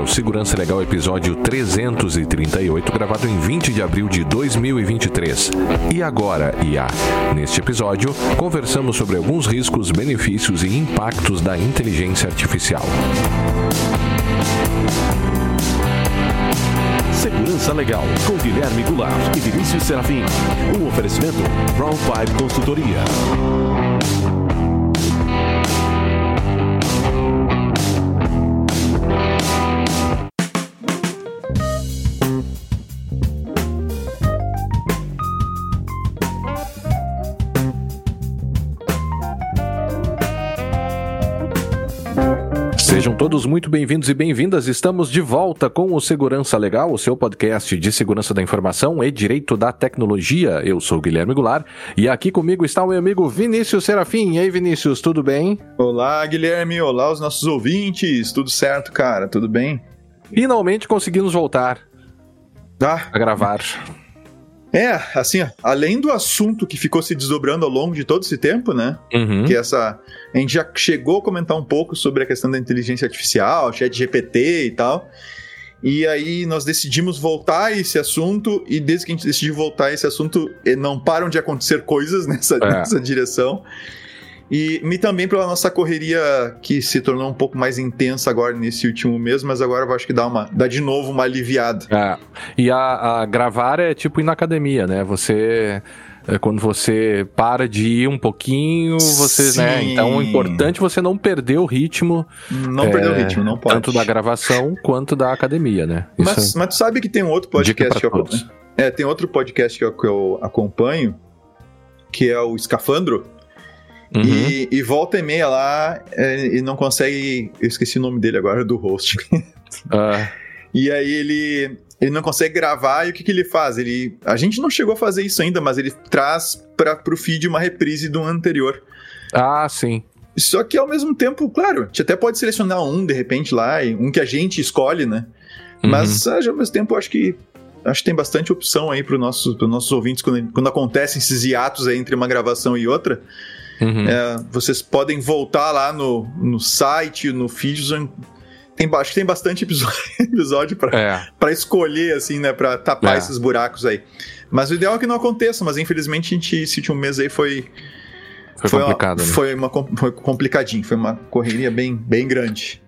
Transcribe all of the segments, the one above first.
é o Segurança Legal episódio 338, gravado em 20 de abril de 2023. E agora, IA? Neste episódio, conversamos sobre alguns riscos, benefícios e impactos da inteligência artificial. Segurança Legal, com Guilherme Goulart e Vinícius Serafim. Um oferecimento Brown Pipe Consultoria. Todos muito bem-vindos e bem-vindas. Estamos de volta com o Segurança Legal, o seu podcast de segurança da informação e direito da tecnologia. Eu sou Guilherme Goulart e aqui comigo está o meu amigo Vinícius Serafim. E aí, Vinícius, tudo bem? Olá, Guilherme. Olá, os nossos ouvintes. Tudo certo, cara? Tudo bem? Finalmente conseguimos voltar ah. a gravar. É, assim, além do assunto que ficou se desdobrando ao longo de todo esse tempo, né? Uhum. Que essa. A gente já chegou a comentar um pouco sobre a questão da inteligência artificial, chat GPT e tal. E aí nós decidimos voltar a esse assunto, e desde que a gente decidiu voltar a esse assunto, eh, não param de acontecer coisas nessa, É. nessa direção. E me também pela nossa correria que se tornou um pouco mais intensa agora nesse último mês, mas agora eu acho que dá, uma, dá de novo uma aliviada. É. E a, a gravar é tipo ir na academia, né? Você. é, Quando você para de ir um pouquinho, você, né? Sim. Então é importante você não perder o ritmo, Não É, perder o ritmo, não pode. tanto da gravação quanto da academia, né? Mas, Isso mas tu sabe que tem um outro podcast que eu, todos. é, tem outro podcast que eu, que eu acompanho, que é o Escafandro, Uhum. e, e volta e meia lá é, e não consegue. Eu esqueci o nome dele agora, do host. Ah, e aí ele. Ele não consegue gravar e o que, que ele faz? Ele, a gente não chegou a fazer isso ainda, mas ele traz para pro feed uma reprise do anterior. ah, sim. Só que ao mesmo tempo, claro, a gente até pode selecionar um de repente lá, um que a gente escolhe, né? Uhum. Mas ao mesmo tempo, acho que acho que tem bastante opção aí para os nossos, pros nossos ouvintes quando, quando acontecem esses hiatos aí entre uma gravação e outra. Uhum. É, vocês podem voltar lá no, no site, no feed. Tem, acho que tem bastante episódio, episódio para É. escolher, assim, né? Para tapar É. esses buracos aí. Mas o ideal é que não aconteça, mas infelizmente a gente, esse último mês aí foi. Foi, uma- complicado, né? foi, uma, foi complicadinho, foi uma correria bem, bem grande.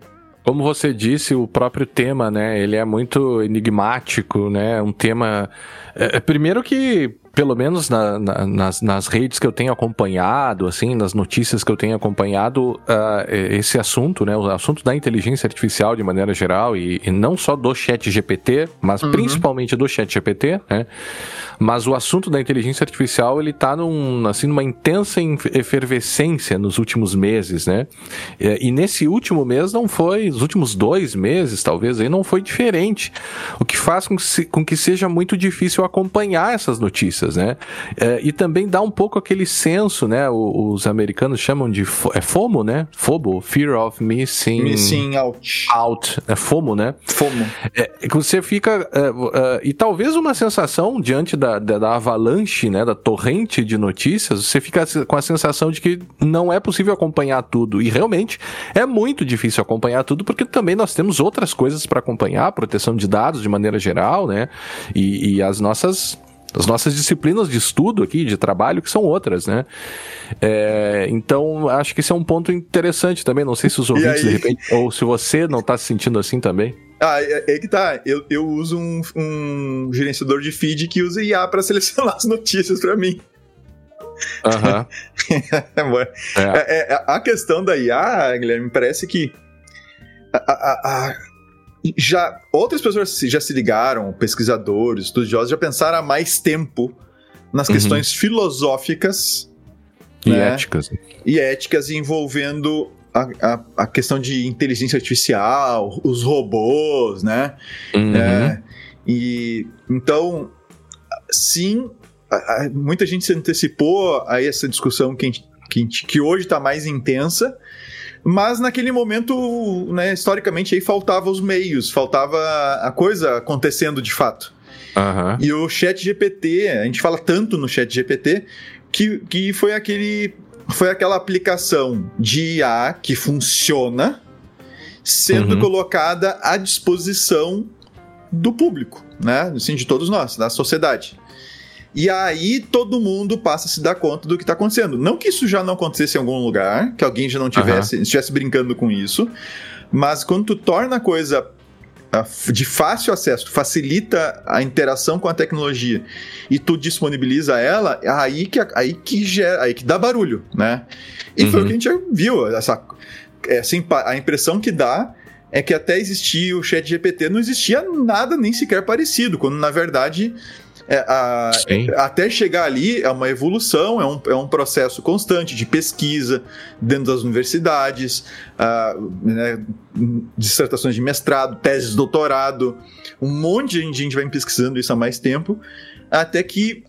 Como você disse, o próprio tema, né? Ele é muito enigmático, né? Um tema. é, é, primeiro que, pelo menos na- na- nas, nas redes que eu tenho acompanhado, assim, nas notícias que eu tenho acompanhado, é, esse assunto, né? O assunto da inteligência artificial de maneira geral, e, e não só do chat GPT, mas Uhum. principalmente do chat GPT, né? Mas o assunto da inteligência artificial, ele tá num, assim, numa intensa efervescência nos últimos meses, né? É, E nesse último mês não foi, os últimos dois meses, talvez, aí não foi diferente. O que faz com que, se- com que seja muito difícil acompanhar essas notícias, né? É, e também dá um pouco aquele senso, né? O- Os americanos chamam de fo- é FOMO, né? FOBO, Fear of Missing, Missing out. Out, é FOMO, né? Fomo. É, que você fica. é, é, e talvez uma sensação diante da, da, da avalanche, né? Da torrente de notícias, você fica com a sensação de que não é possível acompanhar tudo. E realmente é muito difícil acompanhar tudo, porque também nós temos outras coisas para acompanhar, proteção de dados de maneira geral, né? E, e as nossas. As nossas disciplinas de estudo aqui, de trabalho, que são outras, né? É, então, acho que esse é um ponto interessante também. Não sei se os ouvintes, de repente, ou se você não está se sentindo assim também. Ah, é, é que tá. Eu, eu uso um, um gerenciador de feed que usa IA para selecionar as notícias para mim. Aham. É, a questão da IA, Guilherme, parece que a- a- a- já outras pessoas já se ligaram, pesquisadores, estudiosos, já pensaram há mais tempo nas Uhum. questões filosóficas E né? éticas. e éticas envolvendo a, a- a questão de inteligência artificial, os robôs, né? Uhum. É, e então, sim, a- muita gente se antecipou a essa discussão que, gente- que, gente- que hoje está mais intensa, mas naquele momento, né, historicamente, aí faltava os meios, faltava a coisa acontecendo de fato. Aham. E o Chat GPT, a gente fala tanto no Chat GPT, que, que foi aquele. Foi aquela aplicação de IA que funciona, sendo uhum. colocada à disposição do público, né? Assim, de todos nós, da sociedade. E aí todo mundo passa a se dar conta do que está acontecendo. Não que isso já não acontecesse em algum lugar, que alguém já não tivesse, uhum. estivesse brincando com isso, mas quando tu torna a coisa de fácil acesso, facilita a interação com a tecnologia e tu disponibiliza ela, aí que, aí que, gera, aí que dá barulho, né? E uhum. foi o que a gente já viu. Essa, essa, a impressão que dá é que até existia o chat GPT, não existia nada nem sequer parecido, quando na verdade é, a, até chegar ali é uma evolução, é um, é um processo constante de pesquisa dentro das universidades, uh, né, dissertações de mestrado, teses de doutorado, um monte de gente vai pesquisando isso há mais tempo, até que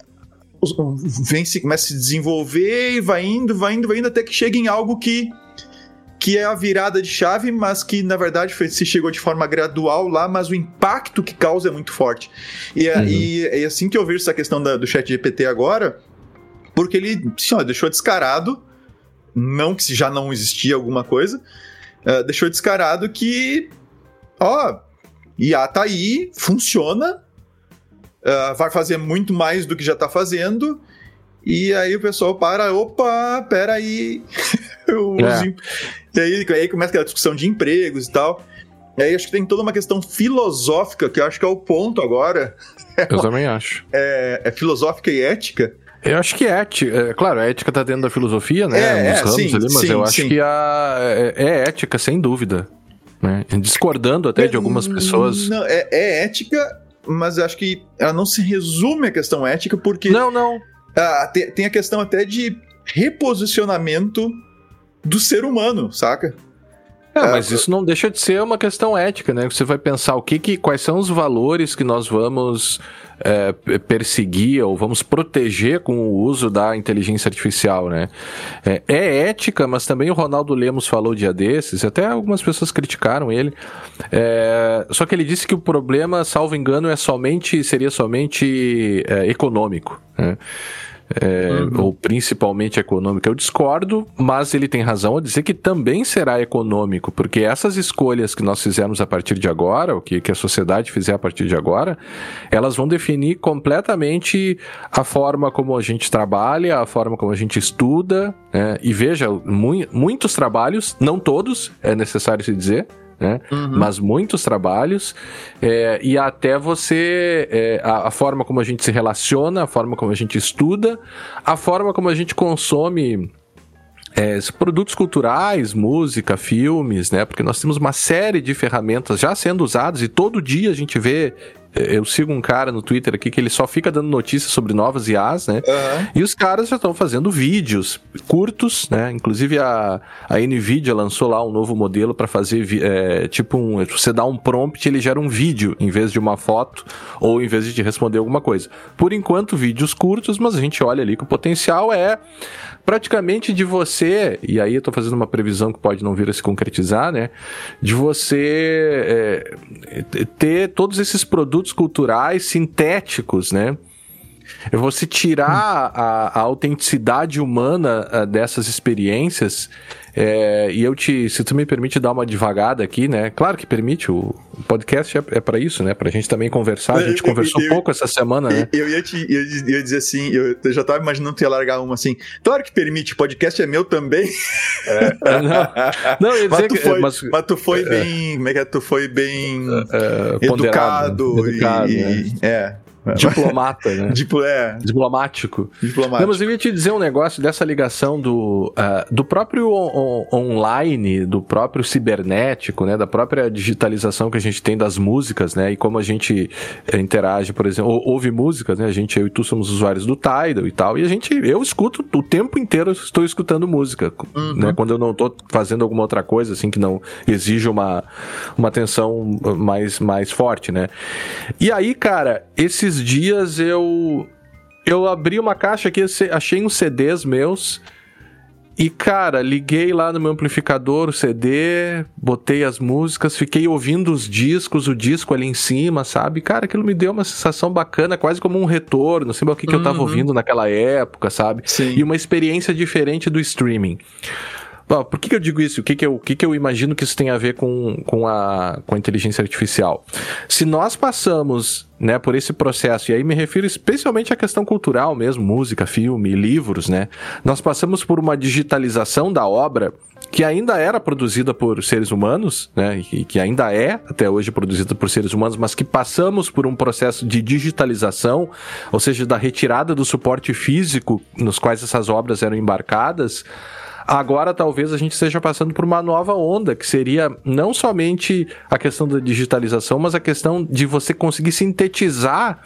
vem se, começa a se desenvolver e vai indo, vai indo, vai indo, até que chega em algo que que é a virada de chave, mas que na verdade foi, se chegou de forma gradual lá, mas o impacto que causa é muito forte. E, é, uhum. e é assim que eu vejo essa questão da, do chat GPT agora, porque ele assim, ó, deixou descarado, não que já não existia alguma coisa, uh, deixou descarado que, ó, IA tá aí, funciona, uh, vai fazer muito mais do que já tá fazendo, e aí o pessoal para, opa, peraí. é. E aí, aí começa aquela discussão de empregos e tal. E aí acho que tem toda uma questão filosófica, que eu acho que é o ponto agora. Eu também acho. É, é filosófica e ética. Eu acho que é ética. É, claro, a ética tá dentro da filosofia, né? É, Nos é, ramos sim, ali, mas sim, eu acho sim. que a, é, é, ética, sem dúvida. Né? Discordando até de algumas pessoas. Não, é, é ética, mas eu acho que ela não se resume à questão ética, porque. Não, não. Ah, tem, tem a questão até de reposicionamento do ser humano, saca? É, mas isso não deixa de ser uma questão ética, né? Você vai pensar o que, que quais são os valores que nós vamos é, perseguir ou vamos proteger com o uso da inteligência artificial, né? É, é, ética, mas também o Ronaldo Lemos falou dia desses, até algumas pessoas criticaram ele. É, só que ele disse que o problema, salvo engano, é somente seria somente é, econômico. Né? É, uhum. ou principalmente econômico. Eu discordo, mas ele tem razão a dizer que também será econômico, porque essas escolhas que nós fizemos a partir de agora, o que, que a sociedade fizer a partir de agora, elas vão definir completamente a forma como a gente trabalha, a forma como a gente estuda, né? e veja, mu muitos trabalhos, não todos, é necessário se dizer, né? Uhum. Mas muitos trabalhos é, e até você é, a, a, forma como a gente se relaciona, a forma como a gente estuda, a forma como a gente consome é, produtos culturais, música, filmes, né? Porque nós temos uma série de ferramentas já sendo usadas e todo dia a gente vê eu sigo um cara no Twitter aqui que ele só fica dando notícias sobre novas IAs, né? Uhum. E os caras já estão fazendo vídeos curtos, né? Inclusive a, a Nvidia lançou lá um novo modelo para fazer é, tipo um. Você dá um prompt ele gera um vídeo em vez de uma foto ou em vez de responder alguma coisa. Por enquanto, vídeos curtos, mas a gente olha ali que o potencial é praticamente de você, e aí eu tô fazendo uma previsão que pode não vir a se concretizar, né? De você é, ter todos esses produtos culturais sintéticos, né? Você tirar a, a autenticidade humana uh, dessas experiências é, e eu te, se tu me permite dar uma devagada aqui, né? Claro que permite, o, podcast é, é para isso, né? Pra gente também conversar. A gente eu, conversou eu, pouco essa semana, né? Eu ia, te, eu ia dizer assim, eu, já tava imaginando tu ia largar uma assim. Claro que permite, o podcast é meu também. É, é não, não, mas, tu foi, mas, mas tu foi é, bem. Como é que é? Tu foi bem é, educado. educado e, né? é. Diplomata, né? Diplo, é. Diplomático. Diplomático. Não, mas eu ia te dizer um negócio dessa ligação do, uh, do próprio on, on, online, do próprio cibernético, né? Da própria digitalização que a gente tem das músicas, né? E como a gente eh, interage, por exemplo, ou, ouve músicas, né? A gente, eu e tu somos usuários do Tidal e tal, e a gente, eu escuto o tempo inteiro, estou escutando música, uhum. né? Quando eu não estou fazendo alguma outra coisa, assim, que não exige uma, uma atenção mais, mais forte, né? E aí, cara, esses esses dias eu eu abri uma caixa aqui, achei uns CDs meus. E, cara, liguei lá no meu amplificador o CD, botei as músicas, fiquei ouvindo os discos, o disco ali em cima, sabe? Cara, aquilo me deu uma sensação bacana, quase como um retorno, assim, o que, que uhum. eu tava uhum. ouvindo naquela época, sabe? Sim. E uma experiência diferente do streaming. Por que, que, eu digo isso? O que, que, eu, que, que eu imagino que isso tem a ver com, com, a, com a inteligência artificial? Se nós passamos né, por esse processo, e aí me refiro especialmente à questão cultural mesmo, música, filme, livros, né? Nós passamos por uma digitalização da obra que ainda era produzida por seres humanos, né, e que ainda é até hoje produzida por seres humanos, mas que passamos por um processo de digitalização, ou seja, da retirada do suporte físico nos quais essas obras eram embarcadas. Agora talvez a gente esteja passando por uma nova onda, que seria não somente a questão da digitalização, mas a questão de você conseguir sintetizar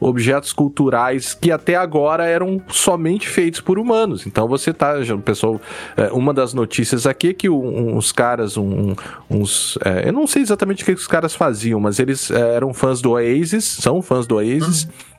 objetos culturais que até agora eram somente feitos por humanos. Então você tá, pessoal, é, uma das notícias aqui é que uns caras, um, uns, é, eu não sei exatamente o que os caras faziam, mas eles é, eram fãs do Oasis, são fãs do Oasis. Uhum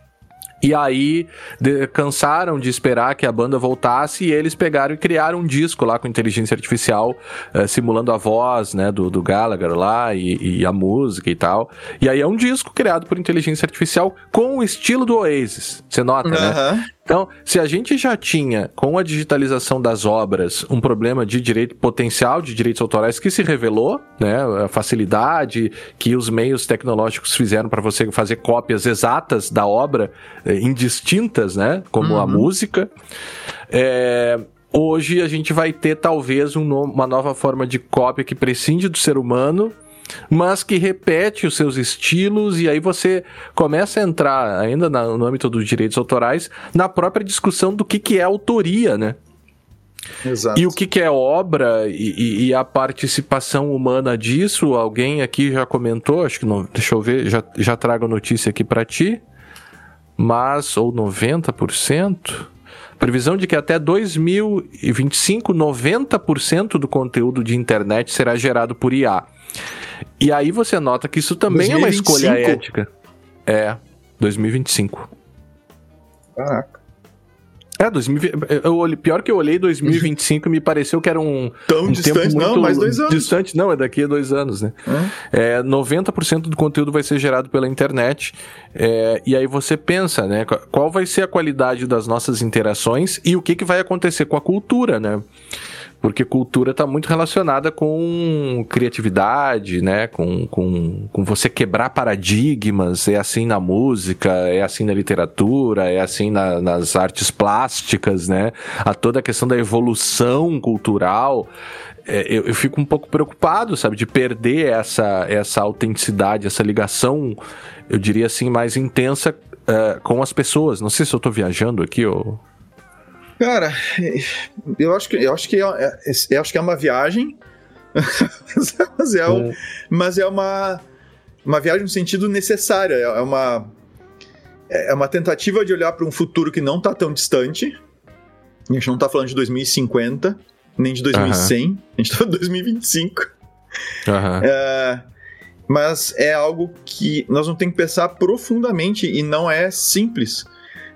e aí de, cansaram de esperar que a banda voltasse e eles pegaram e criaram um disco lá com inteligência artificial, uh, simulando a voz né, do, do Gallagher lá e, e, a música e tal. E aí é um disco criado por inteligência artificial com o estilo do Oasis. Você nota, uhum. né? Então, se a gente já tinha, com a digitalização das obras, um problema de direito potencial de direitos autorais que se revelou, né, a facilidade que os meios tecnológicos fizeram para você fazer cópias exatas da obra, eh, indistintas, né, como uhum. a música, é, hoje a gente vai ter talvez um no, uma nova forma de cópia que prescinde do ser humano mas que repete os seus estilos e aí você começa a entrar, ainda no âmbito dos direitos autorais, na própria discussão do que, que é autoria, né? Exato. E o que, que é obra e, e, a participação humana disso? Alguém aqui já comentou, acho que não, deixa eu ver, já, já trago a notícia aqui para ti. Mas, ou 90%? Previsão de que até 2025, 90% do conteúdo de internet será gerado por IA. E aí você nota que isso também 2025? é uma escolha ética. É, 2025. Caraca. É, 2000, eu, pior que eu olhei 2025 me pareceu que era um. Tão um distante, não, mais dois anos. Distante, não, é daqui a dois anos, né? É, 90% do conteúdo vai ser gerado pela internet. É, e aí você pensa, né? Qual vai ser a qualidade das nossas interações e o que, que vai acontecer com a cultura, né? Porque cultura está muito relacionada com criatividade, né? Com, com, com você quebrar paradigmas. É assim na música, é assim na literatura, é assim na, nas artes plásticas, né? A toda a questão da evolução cultural. É, eu, eu, fico um pouco preocupado, sabe, de perder essa, essa autenticidade, essa ligação, eu diria assim, mais intensa uh, com as pessoas. Não sei se eu estou viajando aqui ou. Cara, eu acho que eu acho que é, é eu acho que é uma viagem, mas é, um, mas é uma uma viagem no sentido necessária. É uma é uma tentativa de olhar para um futuro que não está tão distante. A gente não está falando de 2050 nem de 2100, uh -huh. a gente está falando de 2025. Uh -huh. é, mas é algo que nós vamos ter que pensar profundamente e não é simples.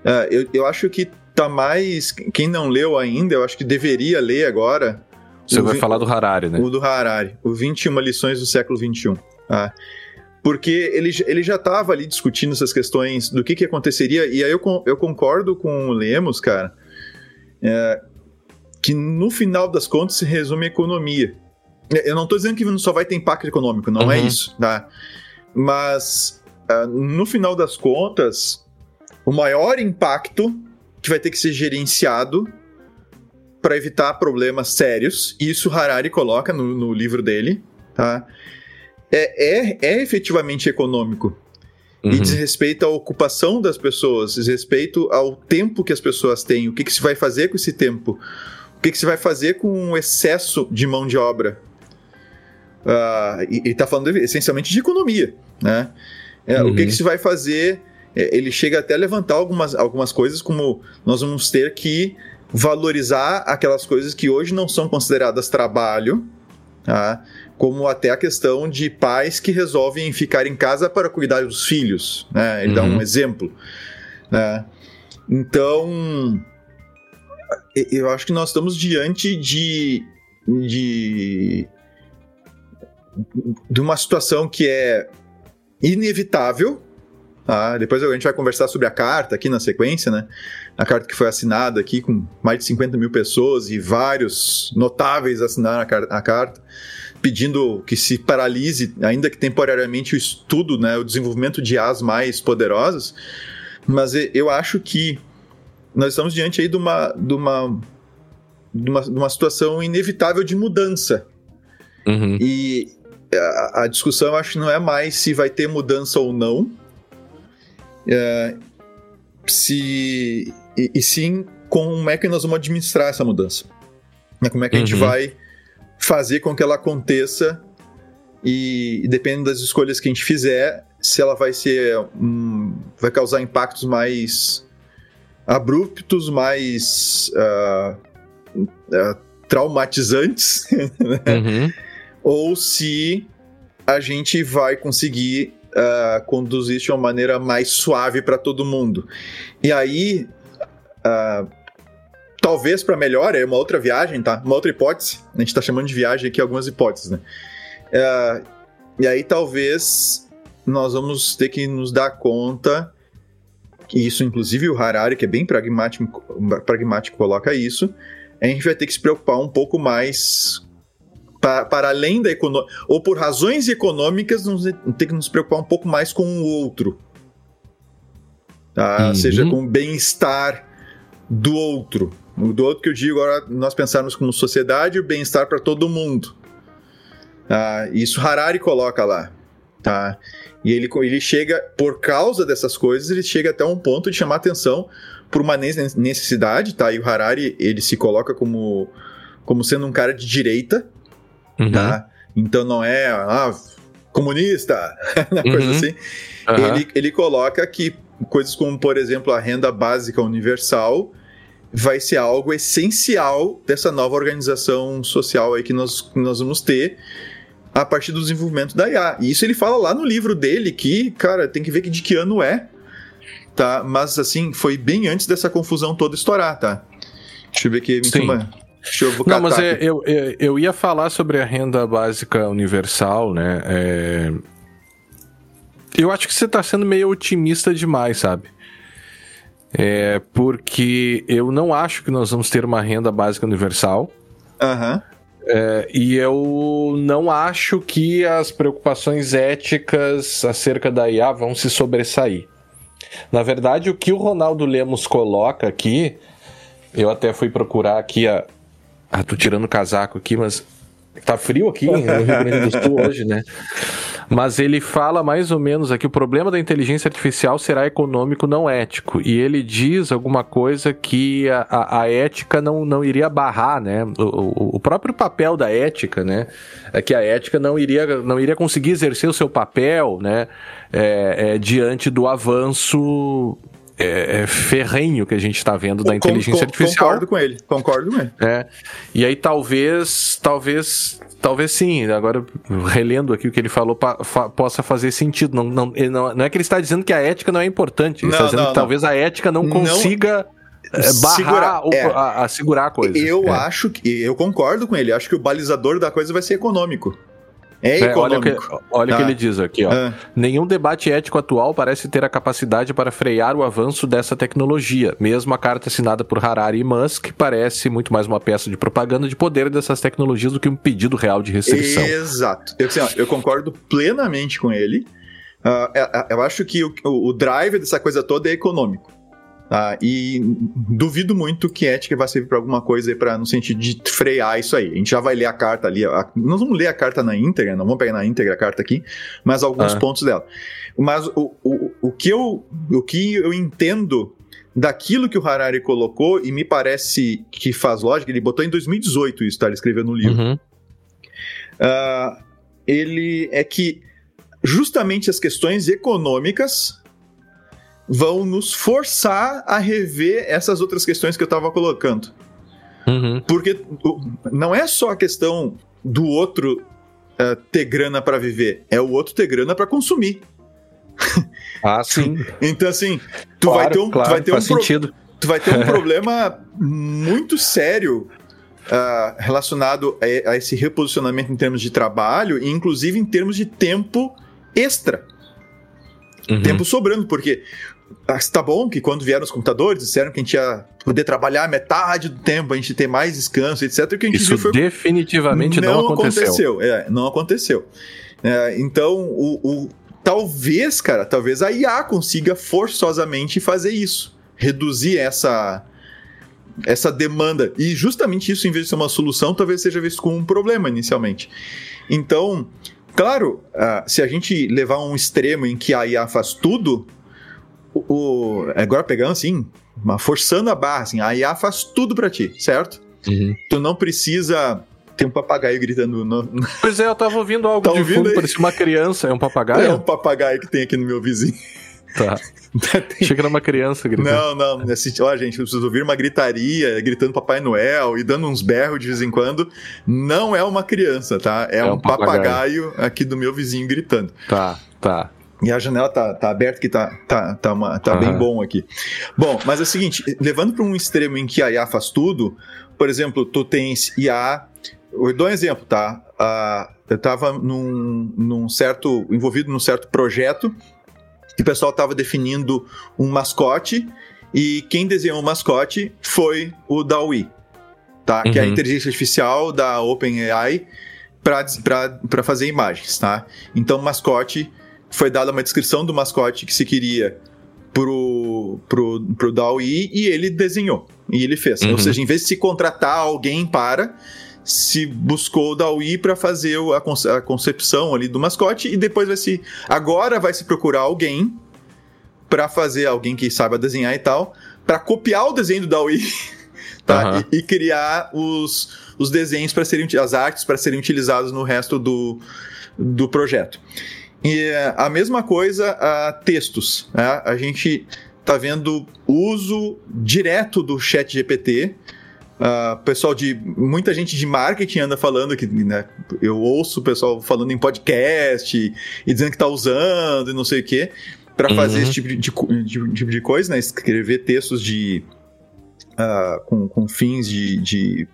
Uh, eu, eu acho que tá mais. Quem não leu ainda, eu acho que deveria ler agora. Você vai vi... falar do Harari, né? O do Harari, o 21 lições do século 21. Tá? Porque ele, ele já estava ali discutindo essas questões do que, que aconteceria, e aí eu, eu concordo com o Lemos, cara, é, que no final das contas se resume a economia. Eu não estou dizendo que só vai ter impacto econômico, não é uhum. é isso, tá? Mas uh, no final das contas, o maior impacto que vai ter que ser gerenciado para evitar problemas sérios. Isso Harari coloca no, no livro dele, tá? É, é, é efetivamente econômico. Uhum. E diz respeito à ocupação das pessoas, diz respeito ao tempo que as pessoas têm, o que, que se vai fazer com esse tempo, o que, que se vai fazer com o excesso de mão de obra. Uh, e está falando essencialmente de economia, né? É, uhum. O que, que uhum. se vai fazer ele chega até a levantar algumas, algumas coisas, como nós vamos ter que valorizar aquelas coisas que hoje não são consideradas trabalho, tá? como até a questão de pais que resolvem ficar em casa para cuidar dos filhos. Né? Ele uhum. dá um uhum. exemplo. Né? Então, eu acho que nós estamos diante de, de, de uma situação que é inevitável, Tá? Depois a gente vai conversar sobre a carta aqui na sequência, né? A carta que foi assinada aqui com mais de 50 mil pessoas e vários notáveis assinaram a, car a carta pedindo que se paralise, ainda que temporariamente, o estudo, né, o desenvolvimento de as mais poderosas. Mas eu acho que nós estamos diante aí de uma, de uma, de uma, de uma situação inevitável de mudança. Uhum. E a, a, discussão, eu acho, não é mais se vai ter mudança ou não, é, se, e, e, sim como é que nós vamos administrar essa mudança. Né, como é que uhum. a gente uhum. vai fazer com que ela aconteça e, dependendo das escolhas que a gente fizer, se ela vai ser um, vai causar impactos mais abruptos, mais uh, uh, traumatizantes, né? uhum. ou se a gente vai conseguir uh, conduzir de uma maneira mais suave para todo mundo. E aí, talvez para melhor, é uma outra viagem, tá? Uma outra hipótese. A gente está chamando de viagem aqui algumas hipóteses, né? e aí talvez nós vamos ter que nos dar conta que isso, inclusive o Harari, que é bem pragmático, pragmático coloca isso, a gente vai ter que se preocupar um pouco mais para, para além da economia, ou por razões econômicas, nos, ter que nos preocupar um pouco mais com o outro. Tá? Uhum. Seja com o bem-estar do outro. Do outro que eu digo agora, nós pensarmos como sociedade, o bem-estar para todo mundo. Tá? Isso Harari coloca lá. Tá? E ele, ele chega, por causa dessas coisas, ele chega até um ponto de chamar atenção por uma necessidade, tá? E o Harari, ele se coloca como, como sendo um cara de direita, uhum. tá? Então não é ah, comunista, coisa uhum. assim. Uhum. Ele, ele coloca que coisas como, por exemplo, a renda básica universal vai ser algo essencial dessa nova organização social aí que nós, que nós vamos ter a partir do desenvolvimento da IA. E isso ele fala lá no livro dele, que, cara, tem que ver de que ano é, tá? Mas, assim, foi bem antes dessa confusão toda estourar, tá? Deixa eu ver aqui, Sim. Uma... Deixa eu Não, mas é, eu, eu, eu, ia falar sobre a renda básica universal, né? É... Eu acho que você está sendo meio otimista demais, sabe? É porque eu não acho que nós vamos ter uma renda básica universal. Uhum. É, e eu não acho que as preocupações éticas acerca da IA vão se sobressair. Na verdade, o que o Ronaldo Lemos coloca aqui, eu até fui procurar aqui a. Ah, tô tirando o casaco aqui, mas tá frio aqui no Rio Grande do Sul hoje, né? Mas ele fala mais ou menos aqui: o problema da inteligência artificial será econômico, não ético. E ele diz alguma coisa que a, a, a ética não, não iria barrar, né? O, o, o, próprio papel da ética, né? É que a ética não iria, não iria conseguir exercer o seu papel, né? É, é, diante do avanço é, é, ferrenho que a gente está vendo da inteligência com, artificial. Concordo com ele, concordo com ele. É, e aí talvez, talvez, talvez sim, agora relendo aqui o que ele falou, pa, fa, possa fazer sentido. Não, não, não, não, é que ele está dizendo que a ética não é importante, ele não, está dizendo não, que talvez a ética não, consiga... É, barrar segurar, ou, é. a, a, segurar a coisa. Eu é. acho que. Eu concordo com ele. Acho que o balizador da coisa vai ser econômico. É, é olha o que, olha tá. que ele diz aqui, ó. Ah. Nenhum debate ético atual parece ter a capacidade para frear o avanço dessa tecnologia. Mesmo a carta assinada por Harari e Musk parece muito mais uma peça de propaganda de poder dessas tecnologias do que um pedido real de restrição. Exato. Eu, assim, ó, eu concordo plenamente com ele. Uh, eu acho que o, o drive dessa coisa toda é econômico. Tá? E duvido muito que ética vai servir para alguma coisa para no sentido de frear isso aí. A gente já vai ler a carta ali. A, nós vamos ler a carta na íntegra, não vamos pegar na íntegra a carta aqui, mas alguns ah. pontos dela. Mas o, o, o, que eu, o que eu entendo daquilo que o Harari colocou, e me parece que faz lógica, ele botou em 2018 isso, tá? Ele escreveu no livro. Uhum. Uh, ele é que justamente as questões econômicas vão nos forçar a rever essas outras questões que eu estava colocando. Uhum. Porque não é só a questão do outro uh, ter grana para viver, é o outro ter grana para consumir. Ah, sim. então, assim, tu claro, vai ter um, claro, tu vai ter um sentido. tu vai ter um problema muito sério uh, relacionado a, a esse reposicionamento em termos de trabalho e, inclusive, em termos de tempo extra. Uhum. Tempo sobrando, porque Tá bom que quando vieram os computadores, disseram que a gente ia poder trabalhar metade do tempo, a gente ter mais descanso, etc. O que a gente Isso viu foi... definitivamente não, não aconteceu. aconteceu. É, não aconteceu. É, então, o, o, talvez, cara, talvez a IA consiga forçosamente fazer isso. Reduzir essa, essa demanda. E justamente isso, em vez de ser uma solução, talvez seja visto como um problema inicialmente. Então, claro, uh, se a gente levar um extremo em que a IA faz tudo, o, agora pegando assim, forçando a barra, assim, a IA faz tudo para ti, certo? Uhum. Tu não precisa ter um papagaio gritando. No... Pois é, eu tava ouvindo algo tá de fundo, parecia uma criança, é um papagaio? É um papagaio que tem aqui no meu vizinho. Tá. Achei que era uma criança gritando. Não, não. Assiste, ó, gente, eu preciso ouvir uma gritaria, gritando Papai Noel e dando uns berros de vez em quando. Não é uma criança, tá? É, é um, um papagaio. papagaio aqui do meu vizinho gritando. Tá, tá. E a janela tá, tá aberta que tá, tá, tá, uma, tá uhum. bem bom aqui. Bom, mas é o seguinte, levando para um extremo em que a IA faz tudo, por exemplo, tu tens IA. Eu dou um exemplo, tá? Uh, eu estava num, num certo. envolvido num certo projeto que o pessoal estava definindo um mascote e quem desenhou o mascote foi o Dawi, tá? Uhum. Que é a uhum. inteligência artificial da OpenAI para fazer imagens, tá? Então, mascote foi dada uma descrição do mascote que se queria pro, pro, pro DAWI e ele desenhou. E ele fez. Uhum. Ou seja, em vez de se contratar alguém para, se buscou o DAWI para fazer a, a concepção ali do mascote e depois vai se. Agora vai se procurar alguém para fazer, alguém que saiba desenhar e tal, para copiar o desenho do DAWI. Tá? Uhum. E, e, criar os, os desenhos para serem as artes para serem utilizados no resto do, do projeto. E a mesma coisa a textos. Né? A gente está vendo uso direto do chat GPT. Uh, pessoal de muita gente de marketing anda falando que né, eu ouço o pessoal falando em podcast e, e dizendo que está usando e não sei o que para fazer uhum. esse tipo de, de, de, de, coisa, né? Escrever textos de uh, com, com fins de, de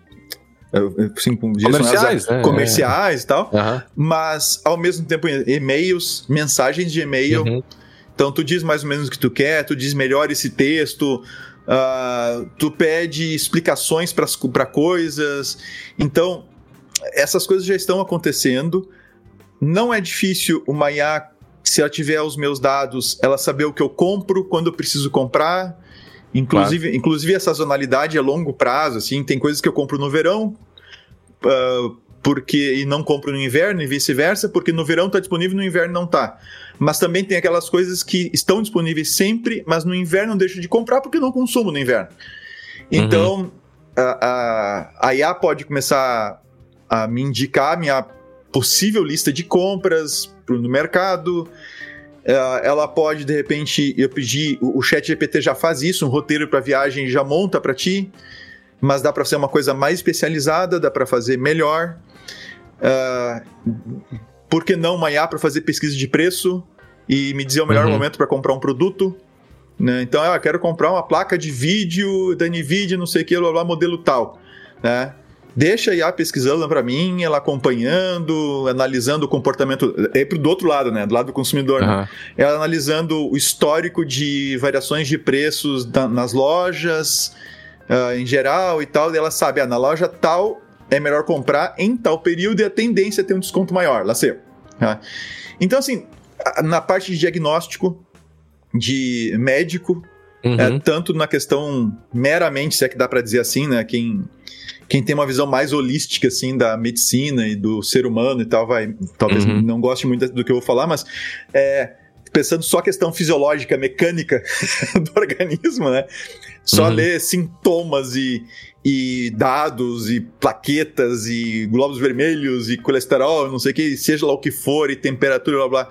assim, comerciais, né? comerciais é. e tal, uhum. mas ao mesmo tempo e-mails, mensagens de e-mail. Uhum. Então tu diz mais ou menos o que tu quer, tu diz melhor esse texto, uh, tu pede explicações para coisas. Então essas coisas já estão acontecendo. Não é difícil uma IA, se ela tiver os meus dados, ela saber o que eu compro, quando eu preciso comprar. Inclusive, claro. inclusive a sazonalidade é longo prazo, assim, tem coisas que eu compro no verão, uh, porque e não compro no inverno e vice-versa, porque no verão está disponível no inverno não está. Mas também tem aquelas coisas que estão disponíveis sempre, mas no inverno não deixo de comprar porque não consumo no inverno. Então, uhum. a, a, a IA pode começar a me indicar minha possível lista de compras no mercado, ela pode, de repente, eu pedir, o chat GPT já faz isso, um roteiro para viagem já monta para ti, mas dá para ser uma coisa mais especializada, dá para fazer melhor. Uh, por que não uma IA para fazer pesquisa de preço e me dizer o melhor uhum. momento para comprar um produto? Né? Então, ah, eu quero comprar uma placa de vídeo da NVIDIA, não sei o que, blá, blá, modelo tal. Né? Deixa a IA pesquisando para mim, ela acompanhando, analisando o comportamento. É pro do outro lado, né? Do lado do consumidor. Uhum. Né? Ela analisando o histórico de variações de preços da, nas lojas, uh, em geral e tal. E ela sabe, ah, na loja tal é melhor comprar em tal período e a tendência é ter um desconto maior. Lá sei. Uh. Então, assim, na parte de diagnóstico, de médico, uhum. é, tanto na questão meramente, se é que dá para dizer assim, né? Quem quem tem uma visão mais holística, assim, da medicina e do ser humano e tal, vai, talvez uhum. não goste muito do que eu vou falar, mas é, pensando só a questão fisiológica, mecânica do organismo, né? Só uhum. ler sintomas e, e dados e plaquetas e glóbulos vermelhos e colesterol, não sei o que, seja lá o que for, e temperatura, blá blá.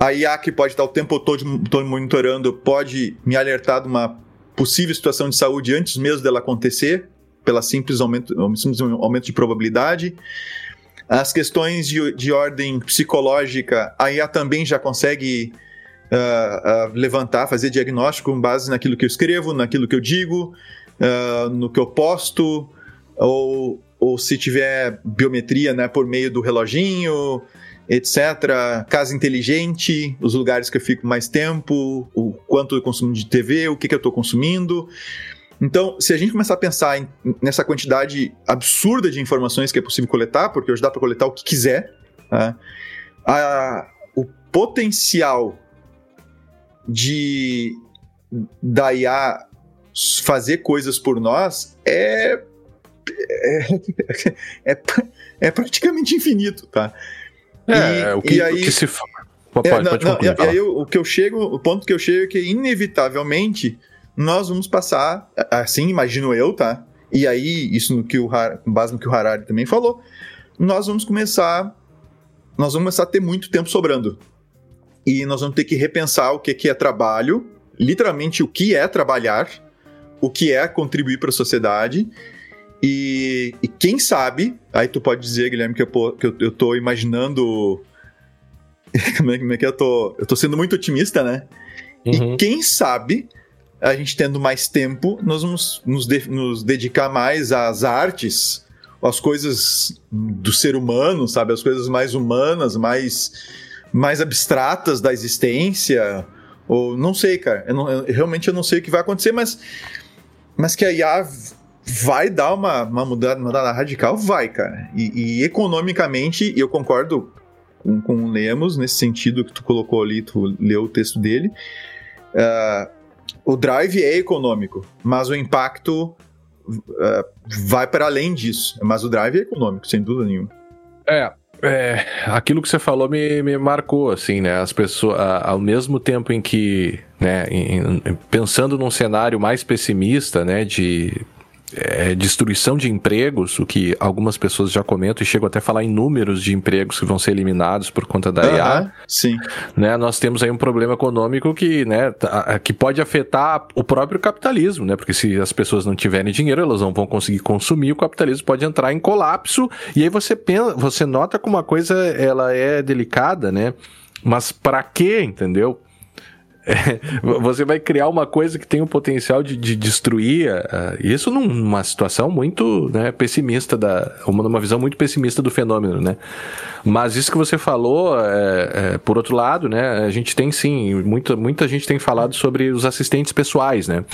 A IA que pode estar o tempo todo, todo monitorando, pode me alertar de uma possível situação de saúde antes mesmo dela acontecer pela simples aumento, simples aumento de probabilidade. As questões de, de ordem psicológica, a IA também já consegue uh, uh, levantar, fazer diagnóstico com base naquilo que eu escrevo, naquilo que eu digo, uh, no que eu posto, ou ou se tiver biometria, né, por meio do reloginho, etc. Casa inteligente, os lugares que eu fico mais tempo, o quanto eu consumo de TV, o que, que eu estou consumindo. Então, se a gente começar a pensar em, nessa quantidade absurda de informações que é possível coletar, porque hoje dá para coletar o que quiser, né, a, o potencial de da IA fazer coisas por nós é é, é, é praticamente infinito, tá? É, e, o que, aí, o que se Pode, é, não, pode não, e, e aí o, o, que eu chego, o ponto que eu chego é que inevitavelmente nós vamos passar, assim imagino eu, tá? E aí isso no que o com base no que o Harari também falou, nós vamos começar, nós vamos começar a ter muito tempo sobrando e nós vamos ter que repensar o que que é trabalho, literalmente o que é trabalhar, o que é contribuir para a sociedade e, e, quem sabe, aí tu pode dizer, Guilherme, que eu, que eu, eu tô imaginando. como, é, como é que eu tô? Eu tô sendo muito otimista, né? Uhum. E quem sabe, a gente tendo mais tempo, nós vamos nos, de, nos dedicar mais às artes, às coisas do ser humano, sabe? As coisas mais humanas, mais, mais abstratas da existência. Ou não sei, cara. Eu, não, eu realmente eu não sei o que vai acontecer, mas, mas que a IA vai dar uma, uma mudada, uma mudada radical? Vai, cara. E, e economicamente, eu concordo com, com o Lemos nesse sentido que tu colocou ali, tu leu o texto dele. Uh, o drive é econômico, mas o impacto uh, vai para além disso. Mas o drive é econômico, sem dúvida nenhuma. É, é, aquilo que você falou me, me marcou, assim, né? As pessoas, ao mesmo tempo em que, né, em, pensando num cenário mais pessimista, né, de é, destruição de empregos, o que algumas pessoas já comentam e chegam até a falar em números de empregos que vão ser eliminados por conta da uhum, IA. Sim. Né, nós temos aí um problema econômico que, né, tá, que pode afetar o próprio capitalismo, né? Porque se as pessoas não tiverem dinheiro, elas não vão conseguir consumir, o capitalismo pode entrar em colapso. E aí você pensa, você nota como a coisa ela é delicada, né? Mas para quê, entendeu? É, você vai criar uma coisa que tem o potencial de, de destruir uh, isso numa situação muito né, pessimista da uma numa visão muito pessimista do fenômeno né? Mas isso que você falou é, é, por outro lado né a gente tem sim muita muita gente tem falado sobre os assistentes pessoais né?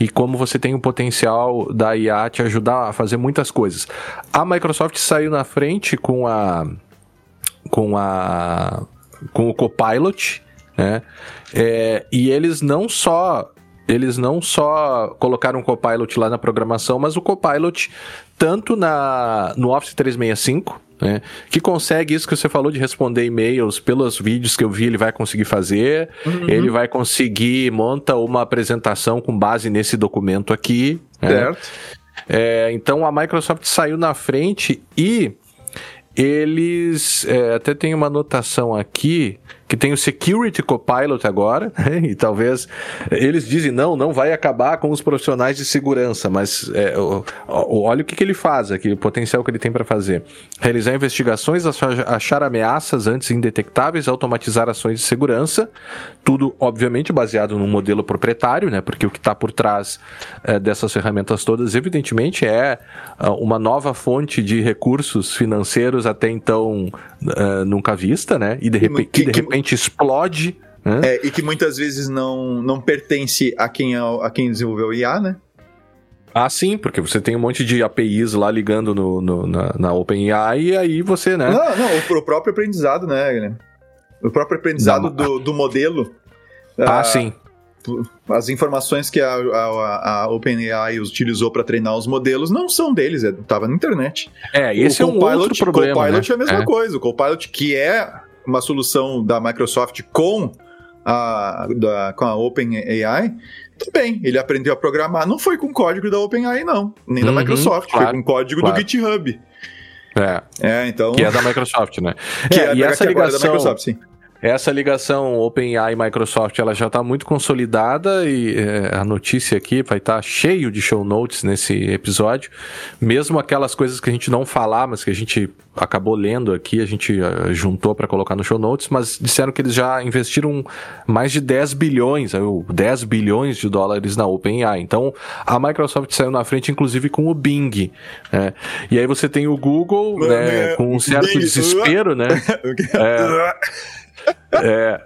E como você tem o potencial da IA te ajudar a fazer muitas coisas. A Microsoft saiu na frente com a com a com o Copilot né? É, e eles não só eles não só colocaram o Copilot lá na programação, mas o Copilot tanto na no Office 365 né, que consegue isso que você falou de responder e-mails pelos vídeos que eu vi, ele vai conseguir fazer. Uhum. Ele vai conseguir monta uma apresentação com base nesse documento aqui. Né? Certo. Né? É, então a Microsoft saiu na frente e eles é, até tem uma anotação aqui que tem o Security Copilot agora, né? e talvez eles dizem não, não vai acabar com os profissionais de segurança, mas é, o, o, olha o que, que ele faz aqui, o potencial que ele tem para fazer. Realizar investigações, achar ameaças antes indetectáveis, automatizar ações de segurança, tudo obviamente baseado num modelo proprietário, né? Porque o que está por trás é, dessas ferramentas todas, evidentemente, é uh, uma nova fonte de recursos financeiros até então uh, nunca vista, né? E de, que, de repente simplesmente explode. Né? É, e que muitas vezes não, não pertence a quem, é, a quem desenvolveu o IA, né? Ah, sim, porque você tem um monte de APIs lá ligando no, no na, na OpenAI e aí você, né? Não, não, o, próprio aprendizado, né, Guilherme? O próprio aprendizado não, do, do modelo. Ah, ah, sim. As informações que a, a, a OpenAI utilizou para treinar os modelos não são deles, estava é, na internet. É, esse o é um outro problema. O Copilot né? é a mesma é. coisa. O Copilot, que é uma solução da Microsoft com a, da, com a OpenAI, tudo bem, ele aprendeu a programar. Não foi com código da OpenAI, não. Nem uhum, da Microsoft, claro, foi com código claro. do GitHub. É. É, então. Que é da Microsoft, né? Que é, é e essa ligação. É da Microsoft, sim. Essa ligação OpenAI e Microsoft ela já está muito consolidada e é, a notícia aqui vai estar tá cheio de show notes nesse episódio. Mesmo aquelas coisas que a gente não falar, mas que a gente acabou lendo aqui, a gente uh, juntou para colocar no show notes, mas disseram que eles já investiram mais de 10 bilhões, 10 bilhões de dólares na OpenAI. Então a Microsoft saiu na frente, inclusive com o Bing. Né? E aí você tem o Google né, com um certo desespero, né? é, é.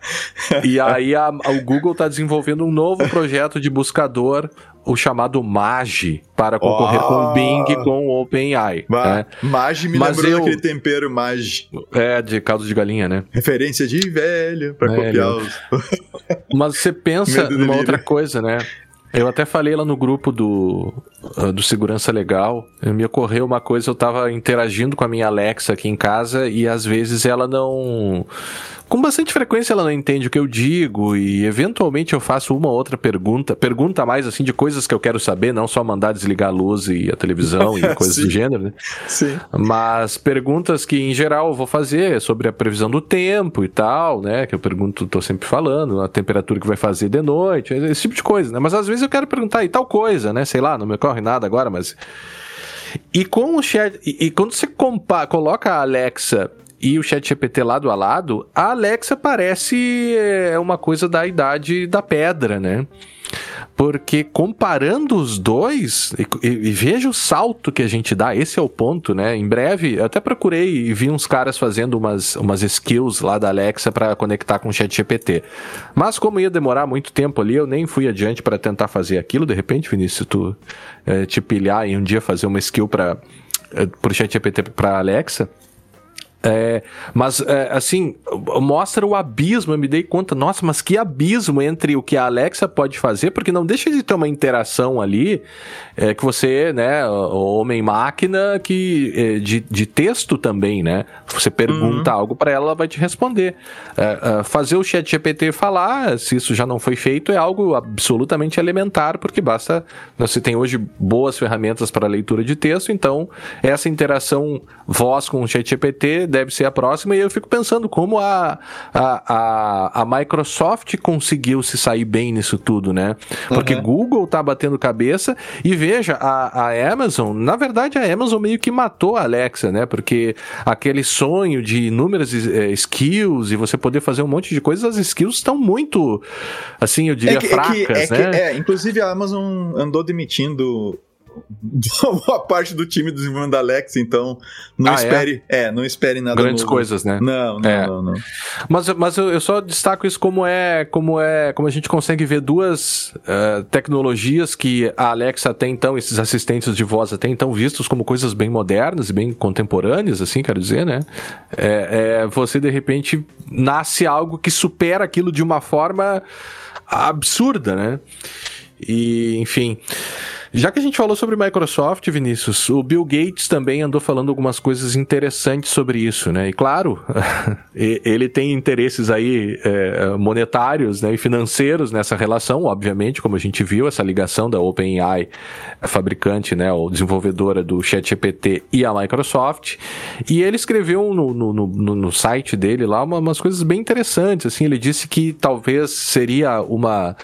E aí a, o Google está desenvolvendo um novo projeto de buscador, o chamado Magi, para concorrer oh. com o Bing e com o OpenAI. né? Magi me Mas lembrou eu... daquele tempero Magi. É, de caldo de galinha, né? Referência de velho, para copiar os... Mas você pensa numa outra coisa, né? Eu até falei lá no grupo do, ah, do Segurança Legal, me ocorreu uma coisa, eu tava interagindo com a minha Alexa aqui em casa e às vezes ela não com bastante frequência ela não entende o que eu digo e eventualmente eu faço uma outra pergunta, pergunta mais assim de coisas que eu quero saber, não só mandar desligar a luz e a televisão e coisas do gênero, né? Sim. Mas perguntas que em geral eu vou fazer sobre a previsão do tempo e tal, né? Que eu pergunto, tô sempre falando, a temperatura que vai fazer de noite, esse tipo de coisa, né? Mas às vezes eu quero perguntar e tal coisa, né? Sei lá, não me ocorre nada agora, mas e com o chat, e, e quando você compa, coloca a Alexa e o ChatGPT lado a lado, a Alexa parece é, uma coisa da idade da pedra, né? Porque comparando os dois, e, e, veja o salto que a gente dá, esse é o ponto, né? Em breve, até procurei e vi uns caras fazendo umas, umas skills lá da Alexa para conectar com o ChatGPT. Mas como ia demorar muito tempo ali, eu nem fui adiante para tentar fazer aquilo. De repente, Vinícius, tu é, te pilhar e um dia fazer uma skill para é, pro ChatGPT para Alexa. É, mas, é, assim, mostra o abismo. Eu me dei conta, nossa, mas que abismo entre o que a Alexa pode fazer, porque não deixa de ter uma interação ali é, que você, né, homem-máquina, que é, de, de texto também, né? Você pergunta uhum. algo para ela, ela vai te responder. É, é, fazer o chat GPT falar, se isso já não foi feito, é algo absolutamente elementar, porque basta. Você tem hoje boas ferramentas para leitura de texto, então essa interação voz com o chat GPT deve ser a próxima, e eu fico pensando como a, a, a, a Microsoft conseguiu se sair bem nisso tudo, né? Porque uhum. Google tá batendo cabeça, e veja, a, a Amazon, na verdade a Amazon meio que matou a Alexa, né? Porque aquele sonho de inúmeras é, skills e você poder fazer um monte de coisas, as skills estão muito, assim, eu diria, é que, fracas, é que, é né? Que, é, inclusive a Amazon andou demitindo boa parte do time do desenvolvimento da Alex, então não ah, é? espere, é? é? não espere nada grandes novo. coisas, né? Não, não, é. não, não. Mas, mas eu, eu, só destaco isso como é, como é, como a gente consegue ver duas uh, tecnologias que a Alexa até então, esses assistentes de voz até então vistos como coisas bem modernas e bem contemporâneas, assim, quero dizer, né? É, é, você de repente nasce algo que supera aquilo de uma forma absurda, né? E, enfim. Já que a gente falou sobre Microsoft, Vinícius, o Bill Gates também andou falando algumas coisas interessantes sobre isso, né? E claro, ele tem interesses aí é, monetários né, e financeiros nessa relação, obviamente, como a gente viu, essa ligação da OpenAI, fabricante, né, ou desenvolvedora do ChatGPT e a Microsoft. E ele escreveu no, no, no, no site dele lá uma, umas coisas bem interessantes, assim, ele disse que talvez seria uma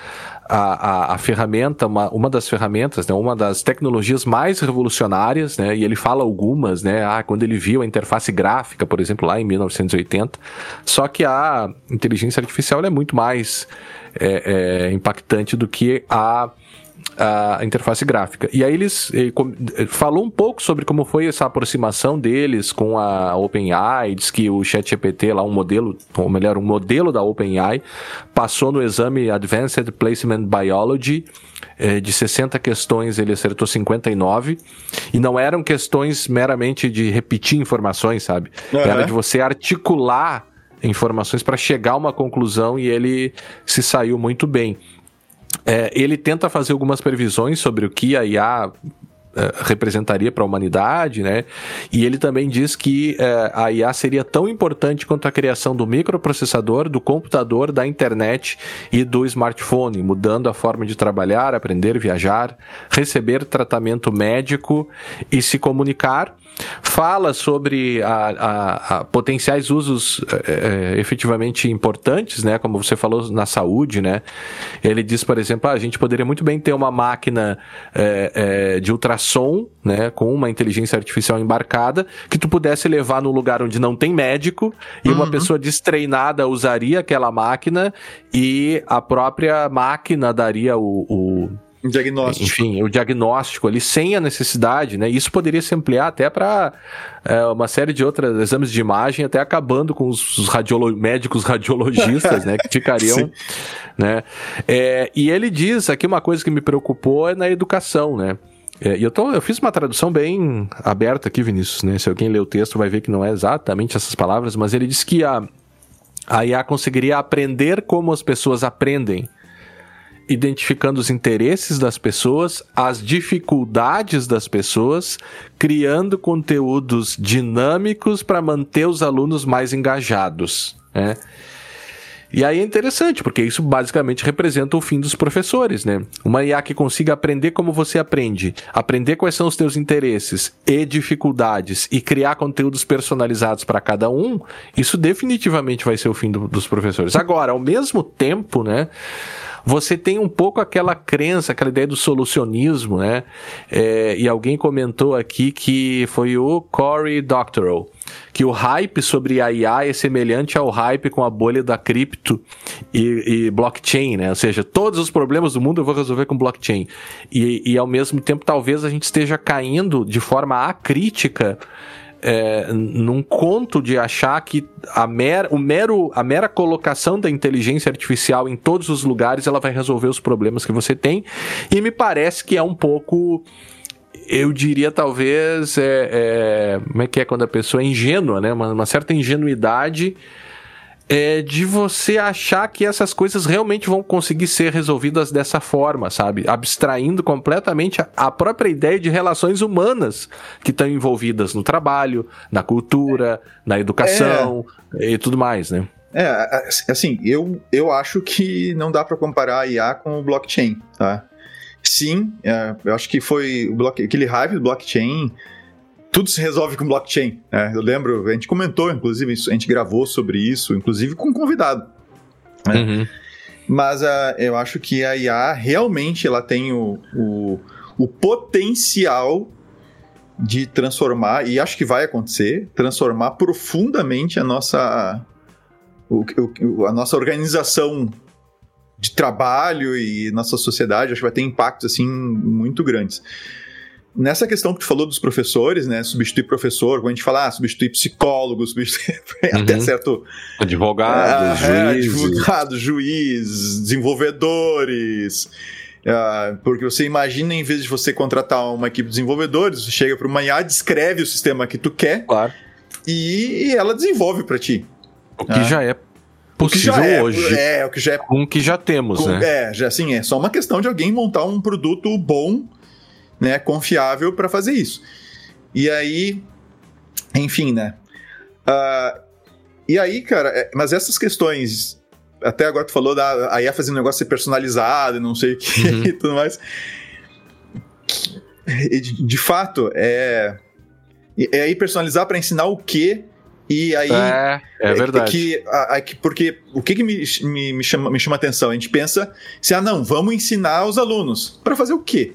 a, a, a ferramenta, uma, uma das ferramentas, né, uma das tecnologias mais revolucionárias, né, e ele fala algumas, né, ah, quando ele viu a interface gráfica, por exemplo, lá em 1980, só que a inteligência artificial é muito mais é, é, impactante do que a a interface gráfica. E aí eles ele, ele falou um pouco sobre como foi essa aproximação deles com a OpenAI, diz que o ChatGPT lá um modelo, ou melhor, um modelo da OpenAI passou no exame Advanced Placement Biology eh, de 60 questões ele acertou 59 e não eram questões meramente de repetir informações, sabe? Uhum. Era de você articular informações para chegar a uma conclusão e ele se saiu muito bem. É, ele tenta fazer algumas previsões sobre o que a IA é, representaria para a humanidade, né? E ele também diz que é, a IA seria tão importante quanto a criação do microprocessador, do computador, da internet e do smartphone, mudando a forma de trabalhar, aprender, viajar, receber tratamento médico e se comunicar fala sobre a, a, a potenciais usos é, efetivamente importantes, né? Como você falou na saúde, né? Ele diz, por exemplo, ah, a gente poderia muito bem ter uma máquina é, é, de ultrassom, né? Com uma inteligência artificial embarcada, que tu pudesse levar num lugar onde não tem médico e uhum. uma pessoa destreinada usaria aquela máquina e a própria máquina daria o, o diagnóstico. Enfim, o diagnóstico ali sem a necessidade, né? Isso poderia se ampliar até para é, uma série de outros exames de imagem, até acabando com os radiolo médicos radiologistas, né? Que ficariam, né? É, e ele diz aqui uma coisa que me preocupou é na educação, né? É, e eu, tô, eu fiz uma tradução bem aberta aqui, Vinícius, né? Se alguém ler o texto vai ver que não é exatamente essas palavras, mas ele diz que a, a IA conseguiria aprender como as pessoas aprendem identificando os interesses das pessoas, as dificuldades das pessoas, criando conteúdos dinâmicos para manter os alunos mais engajados. Né? E aí é interessante, porque isso basicamente representa o fim dos professores, né? Uma IA que consiga aprender como você aprende, aprender quais são os teus interesses e dificuldades e criar conteúdos personalizados para cada um, isso definitivamente vai ser o fim do, dos professores. Agora, ao mesmo tempo, né? Você tem um pouco aquela crença, aquela ideia do solucionismo, né? É, e alguém comentou aqui que foi o Cory Doctorow, que o hype sobre a IA é semelhante ao hype com a bolha da cripto e, e blockchain, né? Ou seja, todos os problemas do mundo eu vou resolver com blockchain. E, e ao mesmo tempo, talvez a gente esteja caindo de forma acrítica é, num conto de achar que a, mer, o mero, a mera colocação da inteligência artificial em todos os lugares ela vai resolver os problemas que você tem. E me parece que é um pouco eu diria talvez é, é, como é que é quando a pessoa é ingênua, né? Uma, uma certa ingenuidade é, de você achar que essas coisas realmente vão conseguir ser resolvidas dessa forma, sabe? Abstraindo completamente a, própria ideia de relações humanas que estão envolvidas no trabalho, na cultura, na educação é. e tudo mais, né? É, assim, eu, eu acho que não dá para comparar a IA com o blockchain, tá? Sim, é, eu acho que foi o block, aquele hype do blockchain tudo se resolve com blockchain. Né? Eu lembro, a gente comentou, inclusive, a gente gravou sobre isso, inclusive com um convidado. Né? Uhum. Mas uh, eu acho que a IA realmente ela tem o, o, o potencial de transformar, e acho que vai acontecer, transformar profundamente a nossa, o, o, a nossa organização de trabalho e nossa sociedade. Acho que vai ter impactos assim muito grandes. Nessa questão que tu falou dos professores, né? Substituir professor, quando a gente fala, ah, substituir psicólogo, substituir uhum. até certo. Advogado, ah, juiz. É, advogado, juiz, desenvolvedores. Uh, porque você imagina, em vez de você contratar uma equipe de desenvolvedores, você chega para uma IA, descreve o sistema que tu quer claro. e, e ela desenvolve para ti. O que ah. já é possível é, hoje. É, o que já é. Com o que já temos, com, né? É, já assim, é só uma questão de alguém montar um produto bom né, confiável para fazer isso. E aí, enfim, né? Uh, e aí, cara, é, mas essas questões, até agora tu falou da a IA fazendo um negócio ser personalizado, não sei o que uhum. e tudo mais. De, de fato, é. É aí personalizar para ensinar o quê? E aí. É, é verdade. Que, a, a, que, porque o que, que me, me, me, chama, me chama atenção? A gente pensa se, ah, não, vamos ensinar os alunos. Para fazer o quê?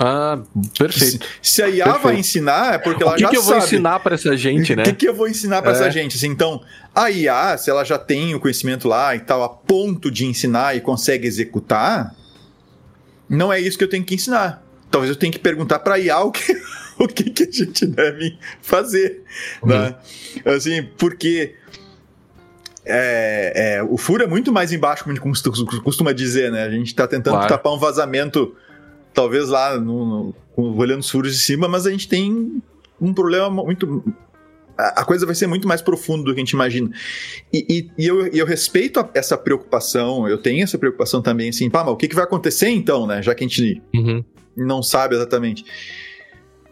Ah, perfeito. Se, se a IA perfeito. vai ensinar, é porque ela que já sabe. O que eu vou ensinar para essa gente, né? O que, que eu vou ensinar para é. essa gente? Assim, então, a IA, se ela já tem o conhecimento lá e tal, a ponto de ensinar e consegue executar, não é isso que eu tenho que ensinar. Talvez eu tenha que perguntar para a IA o que, o que, que a gente deve fazer. Uhum. Né? Assim, porque é, é, o furo é muito mais embaixo, como a gente costuma dizer, né? A gente está tentando claro. tapar um vazamento talvez lá no, no, olhando os furos de cima, mas a gente tem um problema muito. A coisa vai ser muito mais profunda do que a gente imagina. E, e, e eu, eu, respeito essa preocupação, eu tenho essa preocupação também, assim, pá, mas o que, que vai acontecer então, né? Já que a gente uhum. não sabe exatamente.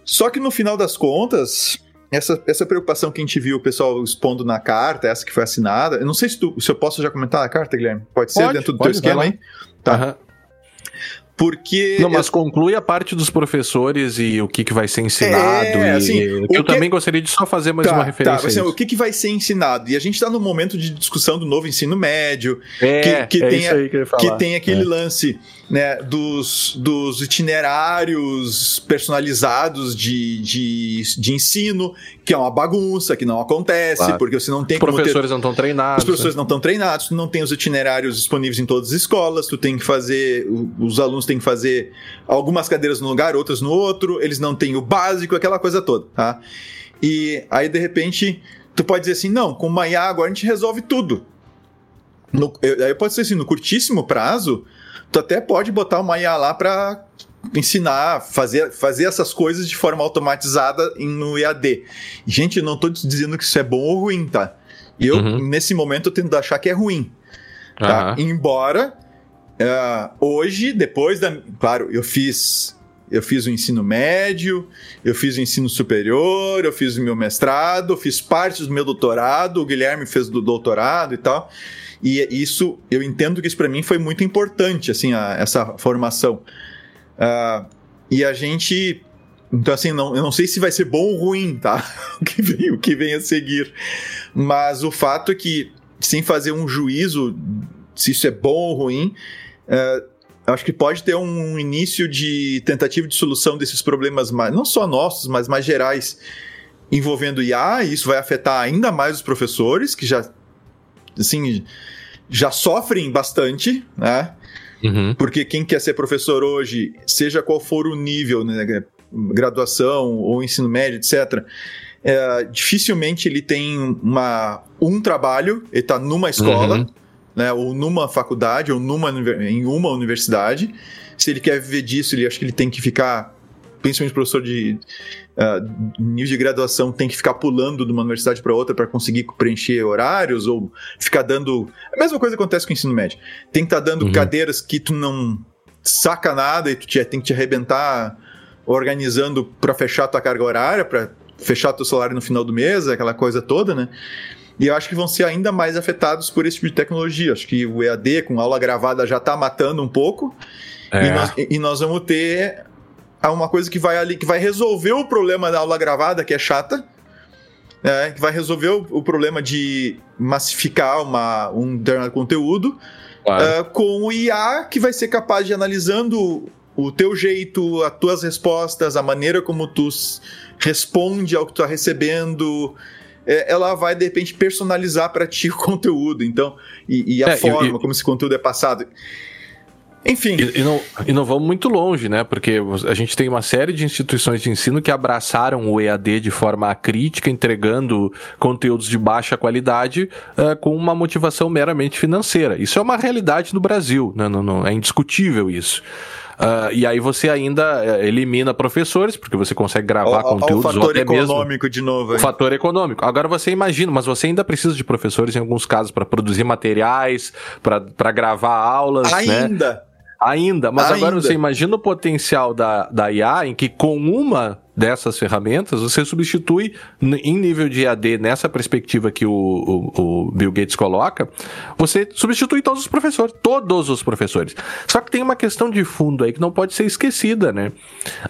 Só que no final das contas, essa, essa preocupação que a gente viu o pessoal expondo na carta, essa que foi assinada, eu não sei se, tu, se eu posso já comentar a carta, Guilherme. Pode ser pode, dentro do pode, teu esquema aí? Tá. Uhum. Porque. Não, mas eu... conclui a parte dos professores e o que, que vai ser ensinado. É, e... assim, eu que... também gostaria de só fazer mais tá, uma referência. Tá, assim, o que, que vai ser ensinado? E a gente está no momento de discussão do novo ensino médio, é, que, que, é tem, isso aí que, que tem aquele é. lance né, dos, dos itinerários personalizados de, de, de ensino, que é uma bagunça, que não acontece, claro. porque você não tem Os professores ter... não estão treinados. Os professores né? não estão treinados, tu não tem os itinerários disponíveis em todas as escolas, tu tem que fazer, os alunos têm que fazer algumas cadeiras num lugar, outras no outro, eles não têm o básico, aquela coisa toda, tá? E aí, de repente, tu pode dizer assim, não, com o Maya agora a gente resolve tudo. No, aí pode ser assim, no curtíssimo prazo, tu até pode botar o Maya lá para ensinar, fazer, fazer essas coisas de forma automatizada no EAD. Gente, eu não tô dizendo que isso é bom ou ruim, tá? Eu, uhum. nesse momento, eu tento achar que é ruim. Tá? Uhum. Embora Uh, hoje, depois da. Claro, eu fiz. Eu fiz o ensino médio, eu fiz o ensino superior, eu fiz o meu mestrado, fiz parte do meu doutorado, o Guilherme fez do doutorado e tal. E isso, eu entendo que isso para mim foi muito importante, assim, a, essa formação. Uh, e a gente. Então, assim, não, eu não sei se vai ser bom ou ruim, tá? o, que vem, o que vem a seguir. Mas o fato é que, sem fazer um juízo se isso é bom ou ruim, é, acho que pode ter um início de tentativa de solução desses problemas, mais, não só nossos, mas mais gerais, envolvendo IA, e isso vai afetar ainda mais os professores, que já, assim, já sofrem bastante, né? Uhum. Porque quem quer ser professor hoje, seja qual for o nível, né, graduação ou ensino médio, etc., é, dificilmente ele tem uma, um trabalho, ele está numa escola. Uhum né, ou numa faculdade, ou numa, em uma universidade. Se ele quer viver disso, ele acho que ele tem que ficar, principalmente professor de uh, nível de graduação, tem que ficar pulando de uma universidade para outra para conseguir preencher horários, ou ficar dando. A mesma coisa acontece com o ensino médio. Tem que estar tá dando uhum. cadeiras que tu não saca nada e tu te, tem que te arrebentar organizando para fechar tua carga horária, para fechar teu salário no final do mês, aquela coisa toda, né? E eu acho que vão ser ainda mais afetados por esse tipo de tecnologia. Acho que o EAD com aula gravada já está matando um pouco. É. E, nós, e, nós, vamos ter uma coisa que vai ali, que vai resolver o problema da aula gravada, que é chata. É, que vai resolver o, o, problema de massificar uma, um determinado conteúdo claro. uh, com o IA que vai ser capaz de analisando o teu jeito, as tuas respostas, a maneira como tu responde ao que tu está recebendo, é, ela vai de repente personalizar para ti o conteúdo, então e, e a é, forma e, como esse conteúdo é passado. Enfim. E, e, não, e não vamos muito longe, né? Porque a gente tem uma série de instituições de ensino que abraçaram o EAD de forma crítica, entregando conteúdos de baixa qualidade uh, com uma motivação meramente financeira. Isso é uma realidade no Brasil, né? não, não, é indiscutível isso. Uh, e aí você ainda eh, elimina professores, porque você consegue gravar o, conteúdos. O fator econômico mesmo, de novo. Hein? O fator econômico. Agora você imagina, mas você ainda precisa de professores em alguns casos para produzir materiais, para gravar aulas. Né? Ainda. Né? Ainda, mas Ainda. agora você imagina o potencial da, da IA em que com uma dessas ferramentas você substitui em nível de AD nessa perspectiva que o, o, o, Bill Gates coloca, você substitui todos os professores, todos os professores. Só que tem uma questão de fundo aí que não pode ser esquecida, né?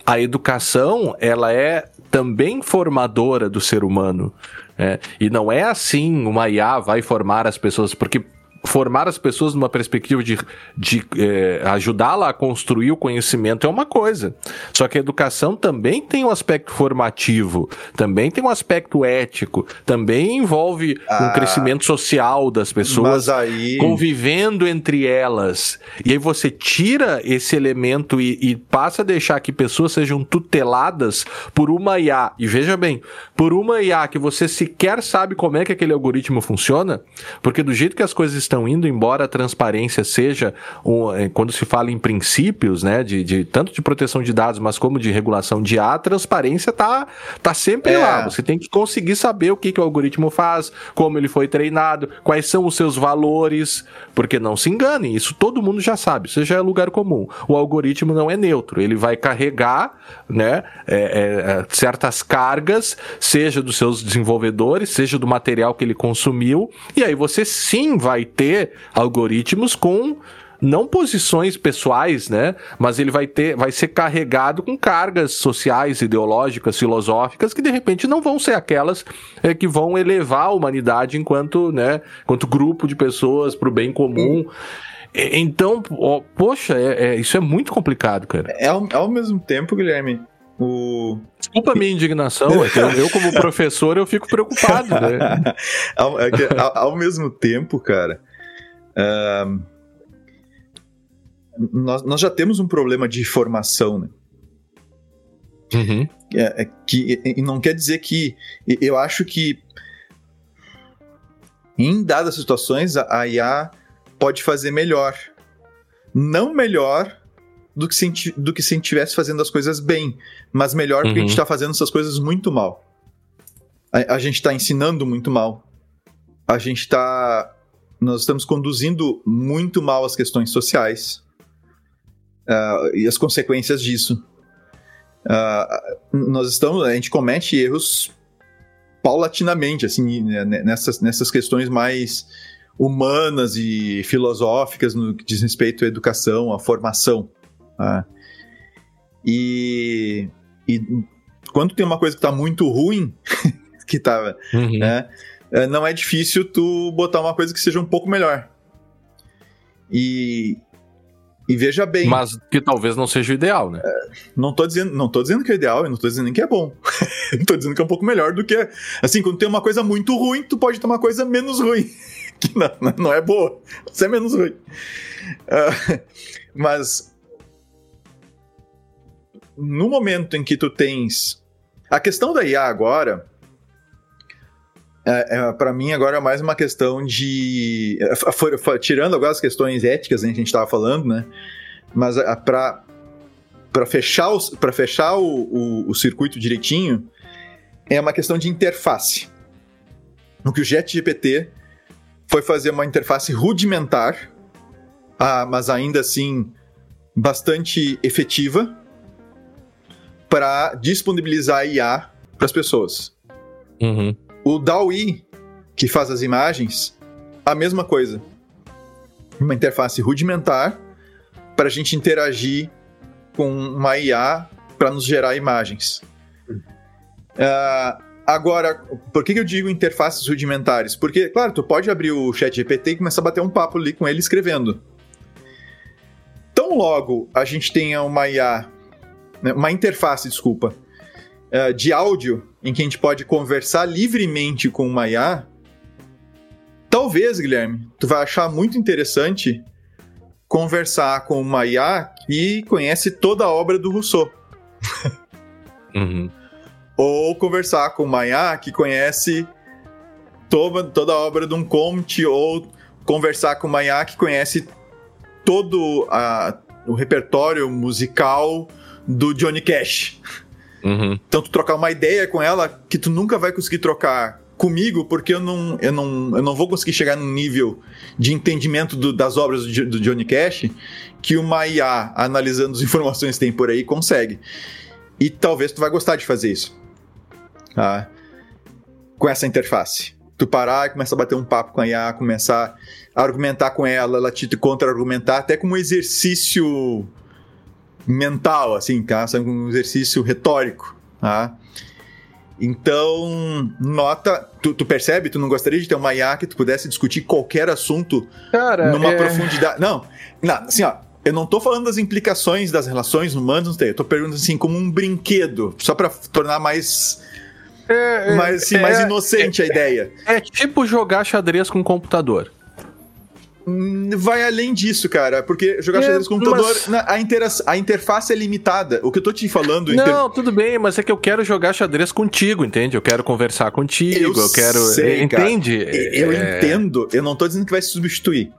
A educação, ela é também formadora do ser humano. É, e não é assim uma IA vai formar as pessoas, porque formar as pessoas numa perspectiva de, de é, ajudá-la a construir o conhecimento é uma coisa. Só que a educação também tem um aspecto formativo, também tem um aspecto ético, também envolve ah, um crescimento social das pessoas aí... convivendo entre elas. E aí você tira esse elemento e, e passa a deixar que pessoas sejam tuteladas por uma IA. E veja bem, por uma IA que você sequer sabe como é que aquele algoritmo funciona, porque do jeito que as coisas estão estão indo, embora a transparência seja, um, é, quando se fala em princípios, né, de, de, tanto de proteção de dados, mas como de regulação de A, a transparência tá, tá sempre é. lá. Você tem que conseguir saber o que, que o algoritmo faz, como ele foi treinado, quais são os seus valores, porque não se enganem, isso todo mundo já sabe, isso já é lugar comum. O algoritmo não é neutro, ele vai carregar, né, é, é certas cargas, seja dos seus desenvolvedores, seja do material que ele consumiu, e aí você sim vai ter algoritmos com não posições pessoais, né? Mas ele vai ter, vai ser carregado com cargas sociais, ideológicas, filosóficas que de repente não vão ser aquelas é, que vão elevar a humanidade enquanto, né, enquanto grupo de pessoas para o bem comum. Então, poxa, é, é, isso é muito complicado, cara. É ao, ao mesmo tempo, Guilherme, o... Desculpa a minha indignação, é eu, como professor, eu fico preocupado, né? ao, é ao, ao, mesmo tempo, cara, uh, nós, nós já temos um problema de formação, né? Uhum. É, é, que, não quer dizer que. Eu acho que em dadas situações a IA pode fazer melhor. Não melhor do que se, do que se a gente estivesse fazendo as coisas bem, mas melhor porque a gente está uhum. fazendo essas coisas muito mal. A, a gente está ensinando muito mal. A gente está. Nós estamos conduzindo muito mal as questões sociais uh, e as consequências disso. Uh, nós estamos, a gente comete erros paulatinamente, assim, né, nessas, nessas questões mais humanas e filosóficas no que diz respeito à educação, à formação. Uh, e, e quando tem uma coisa que está muito ruim, que tá, uhum. né, não é difícil tu botar uma coisa que seja um pouco melhor. E, e veja bem. Mas que talvez não seja o ideal, né? É, não, tô dizendo, não tô dizendo que é ideal, e não tô dizendo nem que é bom. tô dizendo que é um pouco melhor do que. Assim, quando tem uma coisa muito ruim, tu pode ter uma coisa menos ruim. que não, não é boa. Isso é menos ruim. Uh, mas. No momento em que tu tens. A questão da IA agora. É, é para mim, agora é mais uma questão de. É, for, for, tirando agora as questões éticas né, que a gente estava falando, né? Mas para para fechar, o, fechar o, o, o, circuito direitinho, é uma questão de interface. No que o JetGPT foi fazer uma interface rudimentar, ah, mas ainda assim bastante efetiva, para disponibilizar IA para as pessoas. Uhum. O DAWI, que faz as imagens, a mesma coisa. Uma interface rudimentar para a gente interagir com uma IA para nos gerar imagens. Uh, agora, por que, que eu digo interfaces rudimentares? Porque, claro, tu pode abrir o chat GPT e começar a bater um papo ali com ele escrevendo. Tão logo a gente tenha uma IA, né, uma interface, desculpa, uh, de áudio em que a gente pode conversar livremente com uma IA, talvez, Guilherme, tu vai achar muito interessante conversar com uma IA que conhece toda a obra do Rousseau. uhum. Ou conversar com uma IA que conhece toda, toda a obra de um Comte, ou conversar com uma IA que conhece todo a, o repertório musical do Johnny Cash. Uhum. Então, tu trocar uma ideia com ela que tu nunca vai conseguir trocar comigo, porque eu não, eu não, eu não vou conseguir chegar num nível de entendimento do, das obras do, do, Johnny Cash que uma IA, analisando as informações que tem por aí, consegue. E talvez tu vai gostar de fazer isso. Tá? Com essa interface. Tu parar e começar a bater um papo com a IA, começar a argumentar com ela, ela te contra-argumentar, até como um exercício mental, assim, tá? Um exercício retórico, tá? Então, nota. Tu, tu, percebe? Tu não gostaria de ter uma IA que tu pudesse discutir qualquer assunto Cara, numa é... profundidade. Não, não, assim, ó. Eu não tô falando das implicações das relações humanas, eu tô perguntando assim, como um brinquedo, só para tornar mais. É, mais, assim, é, mais inocente a é, ideia. É tipo jogar xadrez com computador. Hum, vai além disso, cara, porque jogar é, xadrez com computador, mas... a, intera a interface é limitada. O que eu tô te falando. Não, inter... tudo bem, mas é que eu quero jogar xadrez contigo, entende? Eu quero conversar contigo, eu, eu quero. Sei, entende? Eu é... entendo, eu não tô dizendo que vai se substituir.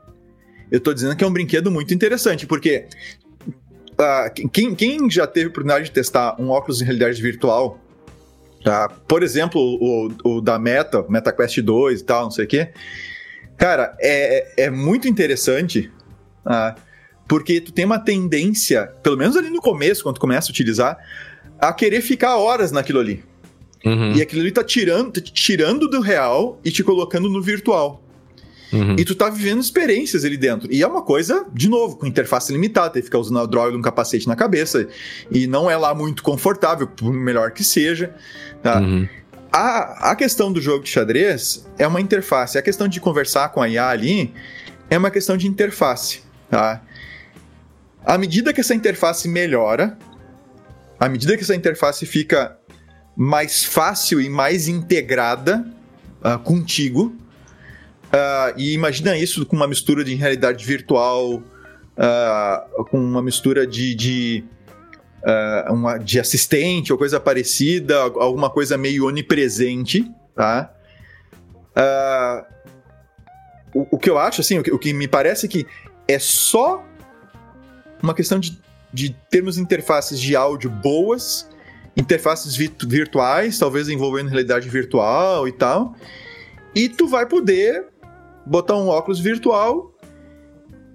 Eu tô dizendo que é um brinquedo muito interessante, porque. Uh, quem, quem já teve a oportunidade de testar um óculos de realidade virtual, tá? por exemplo, o, o da Meta, MetaQuest 2 e tal, não sei o quê Cara, é, é muito interessante, ah, porque tu tem uma tendência, pelo menos ali no começo, quando tu começa a utilizar, a querer ficar horas naquilo ali. Uhum. E aquilo ali tá tirando, tá tirando do real e te colocando no virtual. Uhum. E tu tá vivendo experiências ali dentro. E é uma coisa, de novo, com interface limitada, tem que ficar usando a droga de um capacete na cabeça. E não é lá muito confortável, por melhor que seja. Tá? Uhum. A, a questão do jogo de xadrez é uma interface. A questão de conversar com a IA ali é uma questão de interface. Tá? À medida que essa interface melhora, à medida que essa interface fica mais fácil e mais integrada uh, contigo, Uh, e imagina isso com uma mistura de realidade virtual, uh, com uma mistura de, de, uh, uma, de assistente ou coisa parecida, alguma coisa meio onipresente, tá? O, o, que eu acho, assim, o que, o que, me parece que é só uma questão de, de termos interfaces de áudio boas, interfaces virtuais, talvez envolvendo realidade virtual e tal, e tu vai poder botar um óculos virtual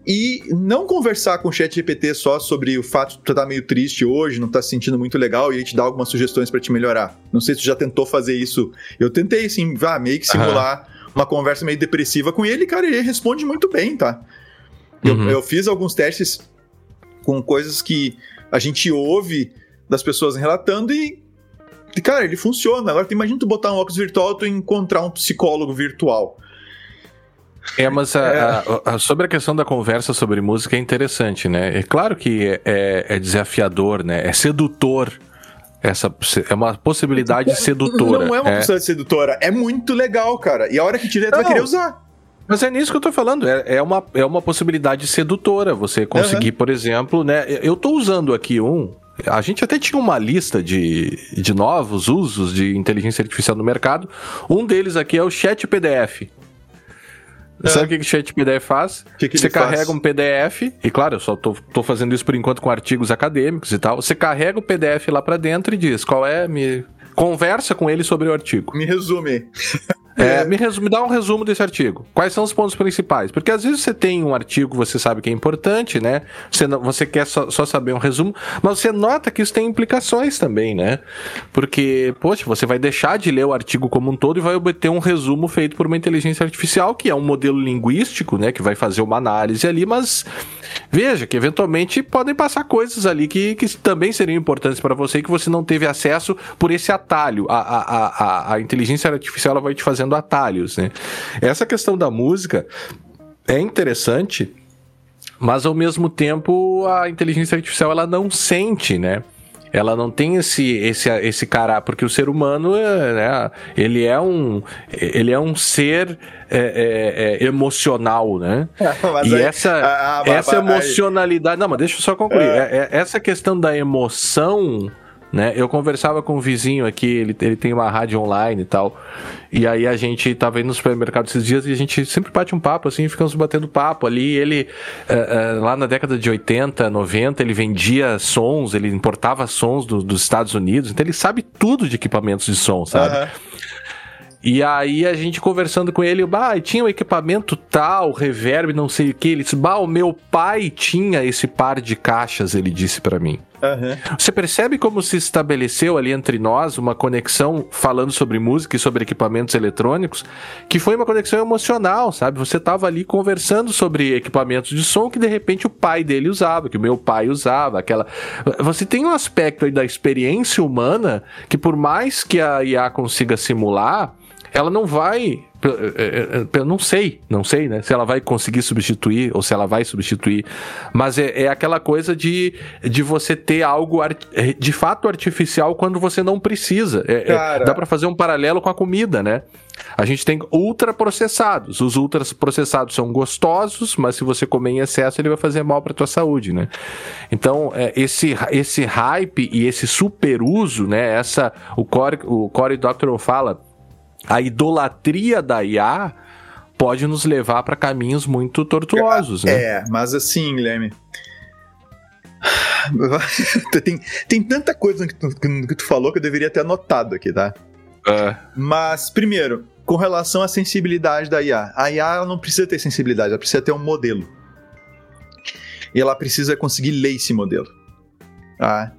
e não conversar com o chat GPT só sobre o fato de tu tá meio triste hoje, não tá se sentindo muito legal e ele te dá algumas sugestões para te melhorar. Não sei se tu já tentou fazer isso. Eu tentei, assim, ah, meio que simular uhum. uma conversa meio depressiva com ele, cara, ele responde muito bem, tá? Uhum. Eu, eu fiz alguns testes com coisas que a gente ouve das pessoas relatando e, cara, ele funciona. Agora, imagina tu botar um óculos virtual e tu encontrar um psicólogo virtual. É, mas a. A, a, sobre a questão da conversa sobre música é interessante, né? É claro que é, é, é desafiador, né? É sedutor. Essa é uma possibilidade sedutora. Não é uma é. possibilidade sedutora, é muito legal, cara. E a hora que tiver, tu vai querer usar. Mas é nisso que eu tô falando, é, é, uma, é uma possibilidade sedutora você conseguir, uhum. por exemplo, né? Eu tô usando aqui um. A gente até tinha uma lista de, de novos usos de inteligência artificial no mercado. Um deles aqui é o Chat PDF. É. Sabe o que o Chat PDF faz? Que que você carrega faz? um PDF, e claro, eu só tô, tô fazendo isso por enquanto com artigos acadêmicos e tal. Você carrega o PDF lá para dentro e diz qual é, me conversa com ele sobre o artigo. Me resume. É, me, resume, dá um resumo desse artigo. Quais são os pontos principais? Porque às vezes você tem um artigo, você sabe que é importante, né? Você, não, você quer só, só, saber um resumo, mas você nota que isso tem implicações também, né? Porque, poxa, você vai deixar de ler o artigo como um todo e vai obter um resumo feito por uma inteligência artificial, que é um modelo linguístico, né? Que vai fazer uma análise ali, mas veja que eventualmente podem passar coisas ali que, que também seriam importantes para você e que você não teve acesso por esse atalho. A, a, a, a inteligência artificial vai te fazer fazendo atalhos, né? Essa questão da música é interessante, mas ao mesmo tempo a inteligência artificial ela não sente, né? ela não tem esse esse esse cara porque o ser humano né, ele é um ele é um ser é, é, é emocional né e aí, essa a, a, essa a, emocionalidade não mas deixa eu só concluir é. É, essa questão da emoção né? Eu conversava com um vizinho aqui, ele, ele tem uma rádio online e tal. E aí a gente tava indo no supermercado esses dias e a gente sempre bate um papo, assim, ficamos batendo papo ali. Ele, uh, uh, lá na década de 80, 90, ele vendia sons, ele importava sons do, dos Estados Unidos, então ele sabe tudo de equipamentos de som, sabe? Uhum. E aí a gente conversando com ele, bah, tinha um equipamento tal, reverb, não sei o que. Ele disse, bah, o meu pai tinha esse par de caixas, ele disse para mim. Uhum. Você percebe como se estabeleceu ali entre nós uma conexão falando sobre música e sobre equipamentos eletrônicos, que foi uma conexão emocional, sabe? Você tava ali conversando sobre equipamentos de som que de repente o pai dele usava, que o meu pai usava, aquela. Você tem um aspecto aí da experiência humana que por mais que a IA consiga simular, ela não vai. Eu não sei, não sei, né? Se ela vai conseguir substituir ou se ela vai substituir. Mas é, é aquela coisa de, de você ter algo de fato artificial quando você não precisa. É, é, dá para fazer um paralelo com a comida, né? A gente tem ultraprocessados. Os ultraprocessados são gostosos, mas se você comer em excesso, ele vai fazer mal para tua saúde, né? Então, é, esse, esse hype e esse superuso, né? Essa, o Corey, o Corey Doctorow fala a idolatria da IA pode nos levar para caminhos muito tortuosos, né? É, mas assim, Guilherme. tem, tem tanta coisa que tu, que tu falou que eu deveria ter anotado aqui, tá? É. Mas, primeiro, com relação à sensibilidade da IA. A IA não precisa ter sensibilidade, ela precisa ter um modelo. E ela precisa conseguir ler esse modelo. Tá?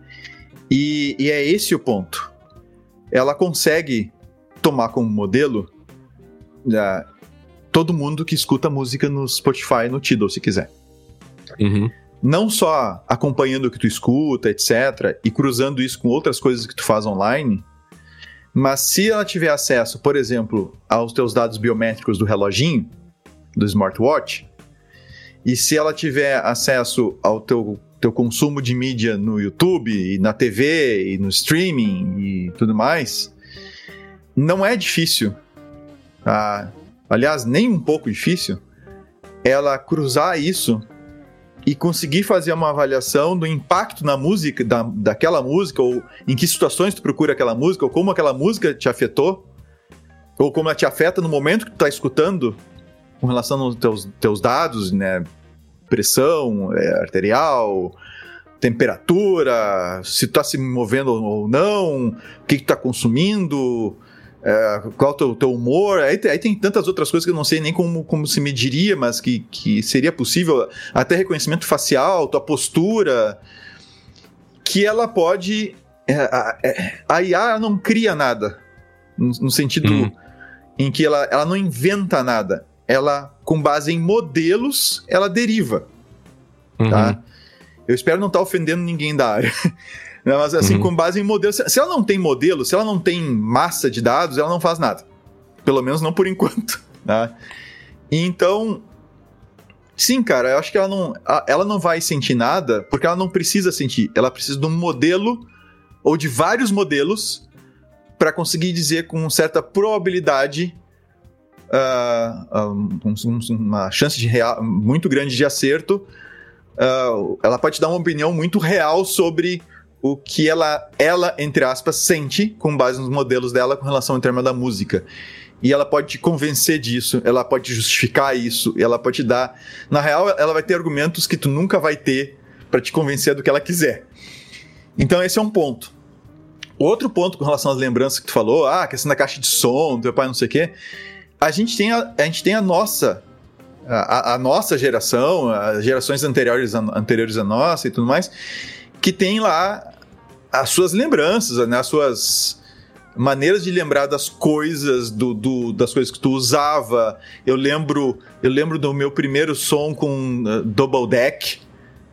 E, e é esse o ponto. Ela consegue tomar como modelo uh, todo mundo que escuta música no Spotify, no Tidal, se quiser. Uhum. Não só acompanhando o que tu escuta, etc., e cruzando isso com outras coisas que tu faz online, mas se ela tiver acesso, por exemplo, aos teus dados biométricos do reloginho, do smartwatch, e se ela tiver acesso ao teu, teu consumo de mídia no YouTube, e na TV, e no streaming e tudo mais, não é difícil, ah, aliás, nem um pouco difícil, ela cruzar isso e conseguir fazer uma avaliação do impacto na música, da, daquela música, ou em que situações tu procura aquela música, ou como aquela música te afetou, ou como ela te afeta no momento que tu tá escutando, com relação aos teus, teus dados, né? Pressão é, arterial, temperatura, se tu tá se movendo ou não, o que, que tu tá consumindo, é, qual o teu, teu humor. Aí, aí, tem tantas outras coisas que eu não sei nem como, como se mediria, mas que, que seria possível. Até reconhecimento facial, tua postura. Que ela pode. É, a, é, a IA não cria nada. No, no sentido hum. em que ela, ela não inventa nada. Ela, com base em modelos, ela deriva. Tá? Uhum. Tá? Eu espero não estar tá ofendendo ninguém da área. Né? Mas assim, uhum. com base em modelo. Se ela não tem modelo, se ela não tem massa de dados, ela não faz nada. Pelo menos não por enquanto. Né? Então, sim, cara, eu acho que ela não, ela não vai sentir nada porque ela não precisa sentir. Ela precisa de um modelo ou de vários modelos para conseguir dizer com certa probabilidade uh, um, uma chance de real, muito grande de acerto. Uh, ela pode dar uma opinião muito real sobre o que ela, ela, entre aspas, sente com base nos modelos dela com relação ao termo da música. E ela pode te convencer disso, ela pode justificar isso, ela pode te dar. Na real, ela vai ter argumentos que tu nunca vai ter para te convencer do que ela quiser. Então, esse é um ponto. Outro ponto com relação às lembranças que tu falou, ah, questão da caixa de som, teu pai não sei o quê. A gente tem a, a, gente tem a nossa. A, a nossa geração, as gerações anteriores anteriores a nossa e tudo mais, que tem lá as suas lembranças, né? As suas maneiras de lembrar das coisas, do, do, das coisas que tu usava. Eu lembro, eu lembro do meu primeiro som com uh, double deck,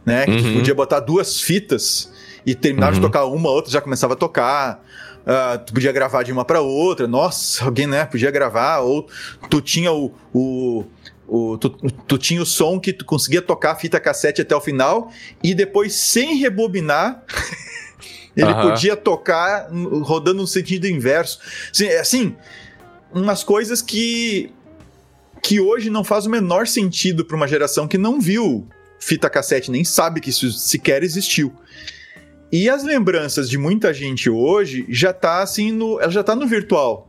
né? Que uhum. tu podia botar duas fitas e terminava uhum. de tocar uma, outra já começava a tocar. Uh, tu podia gravar de uma para outra. Nossa, alguém né, podia gravar. Ou tu tinha o, o o, tu, tu, tinha o som que tu conseguia tocar a fita cassete até o final e depois, sem rebobinar, Ele uhum. podia tocar rodando no sentido inverso. Assim, assim, umas coisas que que hoje não faz o menor sentido para uma geração que não viu fita cassete, nem sabe que isso sequer existiu. E as lembranças de muita gente hoje já tá assim no, ela já tá no virtual,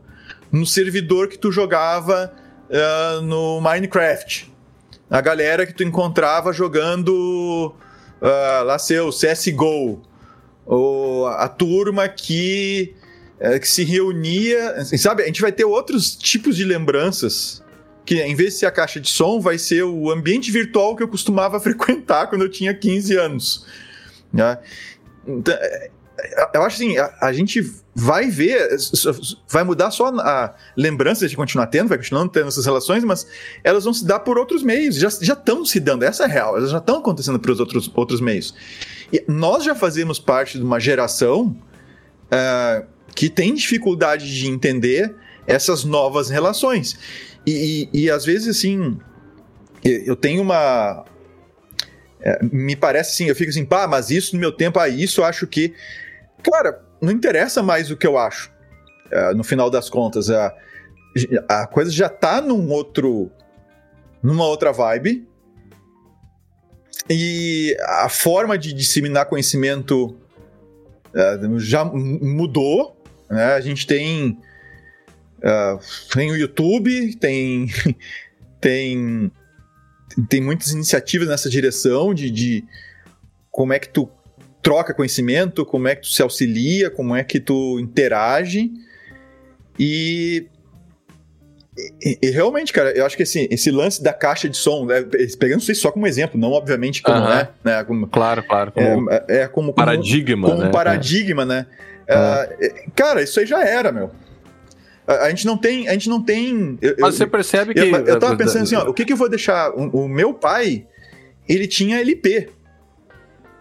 no servidor que tu jogava uh, no Minecraft. A galera que tu encontrava jogando uh, lá seu CS:GO ou a turma que, é, que se reunia. Sabe, a gente vai ter outros tipos de lembranças. Que em vez de ser a caixa de som, vai ser o ambiente virtual que eu costumava frequentar quando eu tinha 15 anos. Né? Então, é, eu acho assim, a, a, gente vai ver, vai mudar só a lembrança de continuar tendo, vai continuando tendo essas relações, mas elas vão se dar por outros meios, já estão se dando, essa é real, elas já estão acontecendo por outros, outros meios. Nós já fazemos parte de uma geração uh, que tem dificuldade de entender essas novas relações. E, e, e às vezes, assim, eu tenho uma. É, me parece assim, eu fico assim, pá, mas isso no meu tempo, ah, isso eu acho que. Cara, não interessa mais o que eu acho. Uh, no final das contas, a, a coisa já tá num outro. numa outra vibe. E a forma de disseminar conhecimento uh, já mudou. Né? A gente tem. Uh, tem o YouTube, tem. tem. Tem muitas iniciativas nessa direção de, de como é que tu troca conhecimento, como é que tu se auxilia, como é que tu interage. E e, e, realmente, cara, eu acho que esse, esse lance da caixa de som, né, pegando isso só como exemplo, não obviamente como uh -huh. é, né? Como, claro, claro. Como é, é, como, paradigma, como, como né? paradigma, né? Uh, cara, isso aí já era, meu. A, a gente não tem. A gente não tem. Eu, Mas você percebe que. Eu, eu tava pensando assim, ó, o que, que eu vou deixar? O, o meu pai, ele tinha LP.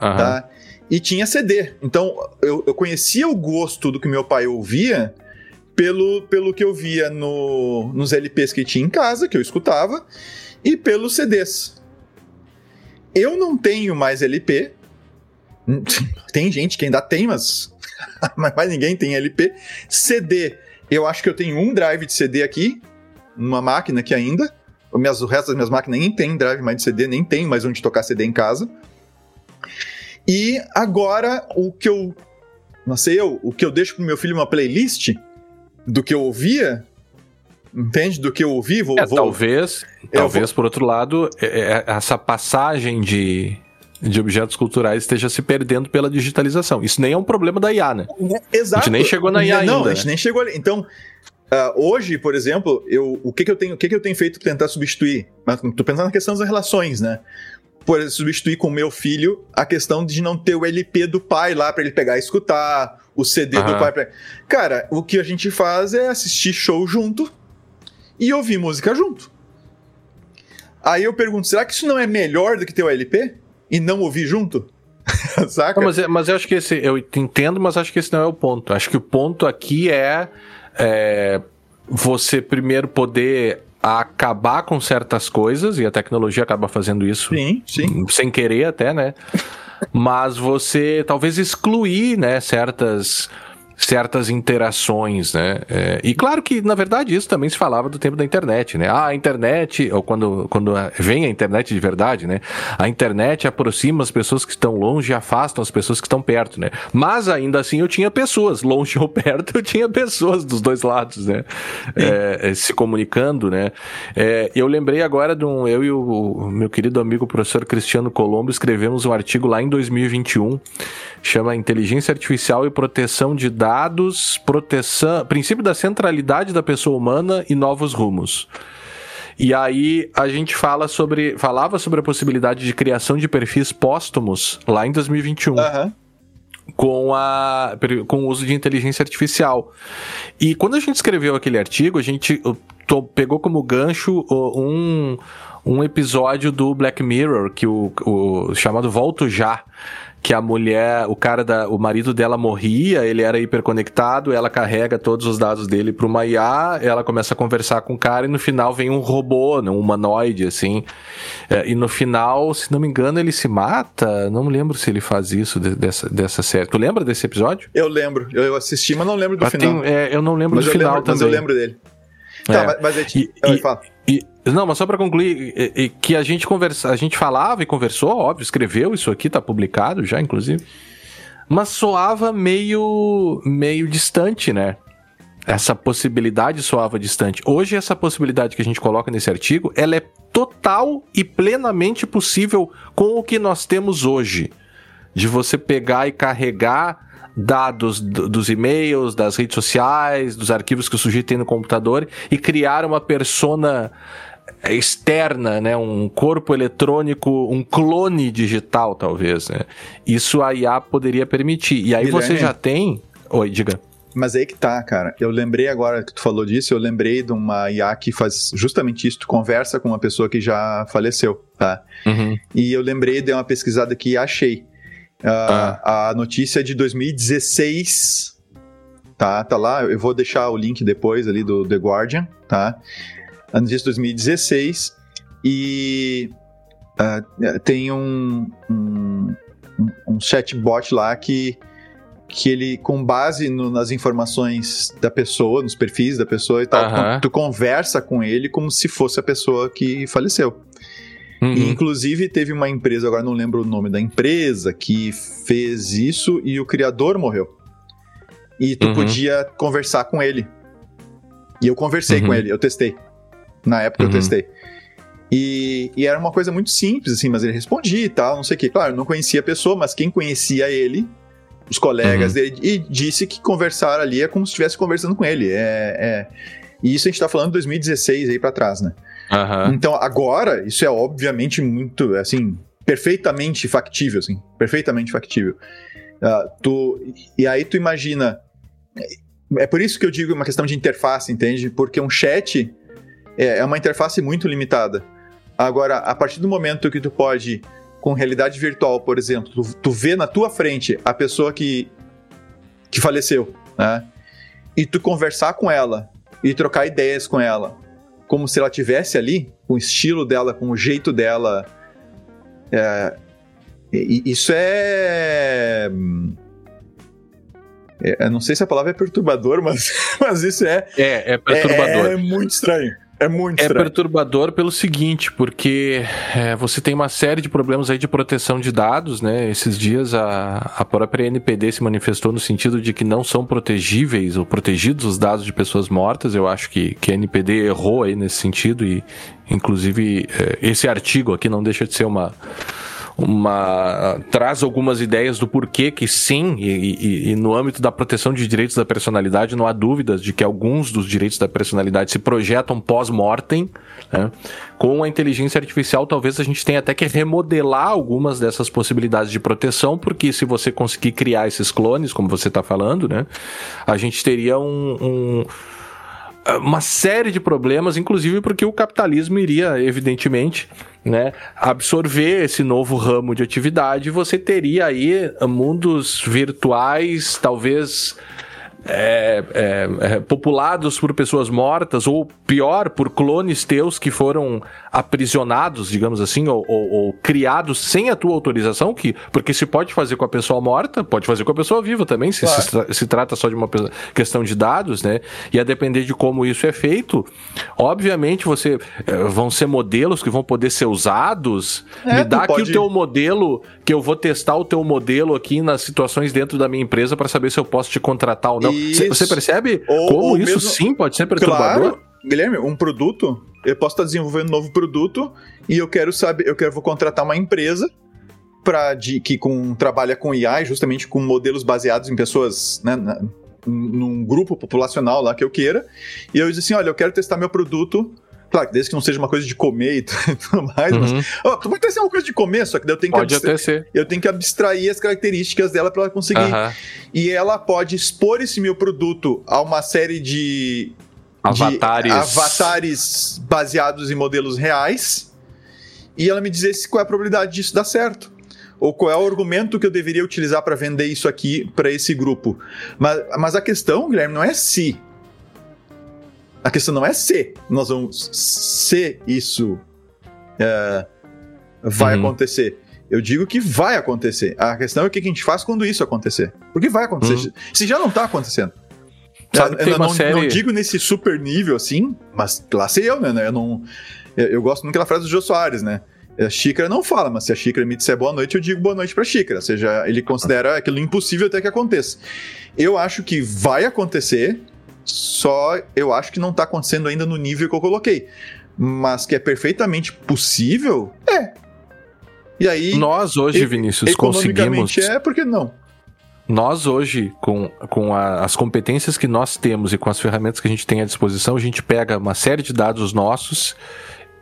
Uhum. Tá? E tinha CD. Então, eu, eu conhecia o gosto do que meu pai ouvia pelo, pelo que eu via no, nos LPs que tinha em casa, que eu escutava, e pelos CDs. Eu não tenho mais LP. Tem gente que ainda tem, mas, mas ninguém tem LP. CD, eu acho que eu tenho um drive de CD aqui, numa máquina aqui ainda. O, resto das minhas máquinas nem tem drive mais de CD, nem tem mais onde tocar CD em casa. E agora, o que eu. Não sei eu, o que eu deixo pro meu filho uma playlist do que eu ouvia, entende? Do que eu ouvi, vou. É, vou... Talvez, talvez vou... por outro lado, é, é, essa passagem de, de objetos culturais esteja se perdendo pela digitalização. Isso nem é um problema da IA, né? Exato. A gente nem chegou na IA não, ainda. a gente né? nem chegou ali. Então, uh, hoje, por exemplo, eu, o que, que eu tenho, o que, que eu tenho feito para tentar substituir? Tô pensando na questão das relações, né? Por substituir com o meu filho a questão de não ter o LP do pai lá para ele pegar e escutar, o CD uhum. do pai. Pra... Cara, o que a gente faz é assistir show junto e ouvir música junto. Aí eu pergunto, será que isso não é melhor do que ter o LP? E não ouvir junto? Saca? Não, mas, é, mas eu acho que esse. Eu entendo, mas acho que esse não é o ponto. Acho que o ponto aqui é, é você primeiro poder acabar com certas coisas, e a tecnologia acaba fazendo isso sim, sim. sem querer até, né? Mas você talvez excluir, né, certas certas interações, né? É, e claro que, na verdade, isso também se falava do tempo da internet, né? Ah, a internet, ou quando, quando vem a internet de verdade, né? A internet aproxima as pessoas que estão longe e afastam as pessoas que estão perto, né? Mas ainda assim eu tinha pessoas, longe ou perto, eu tinha pessoas dos dois lados, né? É, é, se comunicando, né? É, eu lembrei agora de um. Eu e o, o meu querido amigo professor Cristiano Colombo escrevemos um artigo lá em 2021 chama Inteligência Artificial e Proteção de Dados, proteção, princípio da centralidade da pessoa humana e novos rumos. E aí a gente fala sobre, falava sobre a possibilidade de criação de perfis póstumos lá em 2021. Uhum. Com, a, com o uso de inteligência artificial. E quando a gente escreveu aquele artigo, a gente tô, pegou como gancho um, um episódio do Black Mirror, que o, o chamado Volto Já, que a mulher, o cara da, o marido dela morria, ele era hiperconectado, ela carrega todos os dados dele para uma IA, ela começa a conversar com o cara e no final vem um robô, né, um humanoide assim. É, e no final, se não me engano, ele se mata. Não me lembro se ele faz isso de, dessa, dessa série. Tu lembra desse episódio? Eu lembro. Eu assisti, mas não lembro do mas final. Tem, é, eu não lembro mas do final lembro, também. Mas eu lembro dele. Tá, é. mas, mas é, e, e, e, não, mas só para concluir, e, e, que a gente conversa, a gente falava e conversou, óbvio, escreveu isso aqui, tá publicado já, inclusive. Mas soava meio meio distante, né? Essa possibilidade soava distante. Hoje essa possibilidade que a gente coloca nesse artigo, ela é total e plenamente possível com o que nós temos hoje. De você pegar e carregar dados dos e-mails, das redes sociais, dos arquivos que o sujeito tem no computador e criar uma persona externa, né, um corpo eletrônico, um clone digital, talvez, né? Isso a IA poderia permitir. E aí Guilherme, você já tem. Oi, diga. Mas aí que tá, cara. Eu lembrei agora que tu falou disso, eu lembrei de uma IA que faz justamente isso. Tu conversa com uma pessoa que já faleceu, tá? Uhum. E eu lembrei de uma pesquisada que achei. Ah. A notícia é de 2016, tá? Tá lá, eu vou deixar o link depois ali do The Guardian, tá? A notícia de 2016 e uh, tem um, um, um chatbot lá que que ele, com base no, nas informações da pessoa, nos perfis da pessoa e tal, uhum. tu, tu, conversa com ele como se fosse a pessoa que faleceu. Uhum. E, inclusive, teve uma empresa, agora não lembro o nome da empresa, que fez isso e o criador morreu. E tu uhum. podia conversar com ele. E eu conversei uhum. com ele, eu testei. Na época eu uhum. testei. E, e, era uma coisa muito simples, assim, mas ele respondia e tal, não sei o que. Claro, eu não conhecia a pessoa, mas quem conhecia ele, os colegas uhum. dele, e disse que conversar ali é como se estivesse conversando com ele. É, é... E isso a gente tá falando de 2016 aí pra trás, né? Uhum. Então, agora, isso é obviamente muito, assim, perfeitamente factível, assim, perfeitamente factível. Uh, tu, e aí tu imagina, é por isso que eu digo uma questão de interface, entende? Porque um chat é, é uma interface muito limitada. Agora, a partir do momento que tu pode, com realidade virtual, por exemplo, tu, tu vê na tua frente a pessoa que, que faleceu, né? E tu conversar com ela e trocar ideias com ela, como se ela tivesse ali, com o estilo dela, com o jeito dela. É, isso é é, eu não sei se a palavra é perturbador, mas, mas isso é. É, é perturbador. É, é muito estranho. É muito é estranho. perturbador pelo seguinte, porque é, você tem uma série de problemas aí de proteção de dados, né? Esses dias a, a própria NPD se manifestou no sentido de que não são protegíveis ou protegidos os dados de pessoas mortas. Eu acho que, que a NPD errou aí nesse sentido e, inclusive, é, esse artigo aqui não deixa de ser uma uma traz algumas ideias do porquê que sim, e, e, e, no âmbito da proteção de direitos da personalidade, não há dúvidas de que alguns dos direitos da personalidade se projetam pós-mortem. Né? Com a inteligência artificial, talvez a gente tenha até que remodelar algumas dessas possibilidades de proteção, porque se você conseguir criar esses clones, como você está falando, né, a gente teria um, um uma série de problemas, inclusive porque o capitalismo iria, evidentemente, né, absorver esse novo ramo de atividade. Você teria aí mundos virtuais, talvez é, é, é, populados por pessoas mortas, ou pior, por clones teus que foram aprisionados, digamos assim, ou, ou, ou, criados sem a tua autorização, que, porque se pode fazer com a pessoa morta, pode fazer com a pessoa viva também, se claro. se, tra se, trata só de uma questão de dados, né? E a depender de como isso é feito, obviamente você é, vão ser modelos que vão poder ser usados. É, Me dá aqui pode... o teu modelo, que eu vou testar o teu modelo aqui nas situações dentro da minha empresa para saber se eu posso te contratar ou não. Isso. Você percebe ou, como isso mesmo... sim pode ser perturbador? Claro. Guilherme, um produto, eu posso estar desenvolvendo um novo produto e eu quero saber, eu quero vou contratar uma empresa para que com trabalha com IA, justamente com modelos baseados em pessoas, né, na, num grupo populacional lá que eu queira. E eu disse assim, olha, eu quero testar meu produto Claro, desde que não seja uma coisa de comer e tudo mais, uhum. mas. Oh, pode até ser uma coisa de comer, só que daí eu tenho que pode ser. Eu tenho que abstrair as características dela para ela conseguir. Uhum. E ela pode expor esse meu produto a uma série de. Avatares. Avatares baseados em modelos reais. E ela me dizer qual é a probabilidade disso dar certo ou qual é o argumento que eu deveria utilizar para vender isso aqui para esse grupo. Mas, mas a questão, Guilherme, não é se. A questão não é se nós vamos se isso é, vai uhum. acontecer. Eu digo que vai acontecer. A questão é o que a gente faz quando isso acontecer. Porque vai acontecer. Uhum. Se já não está acontecendo. Sabe, eu, não, série... não, digo nesse super nível assim, mas lá sei eu, né? Eu, não, eu, eu gosto muito daquela frase do Jô Soares, né? A xícara não fala, mas se a xícara me disser boa noite, eu digo boa noite pra xícara. Ou seja, ele considera aquilo impossível até que aconteça. Eu acho que vai acontecer, só eu acho que não tá acontecendo ainda no nível que eu coloquei. Mas que é perfeitamente possível, é. E aí. Nós hoje, Vinícius, conseguimos. É, por que não? Nós hoje, com, com a, as competências que nós temos e com as ferramentas que a gente tem à disposição, a gente pega uma série de dados nossos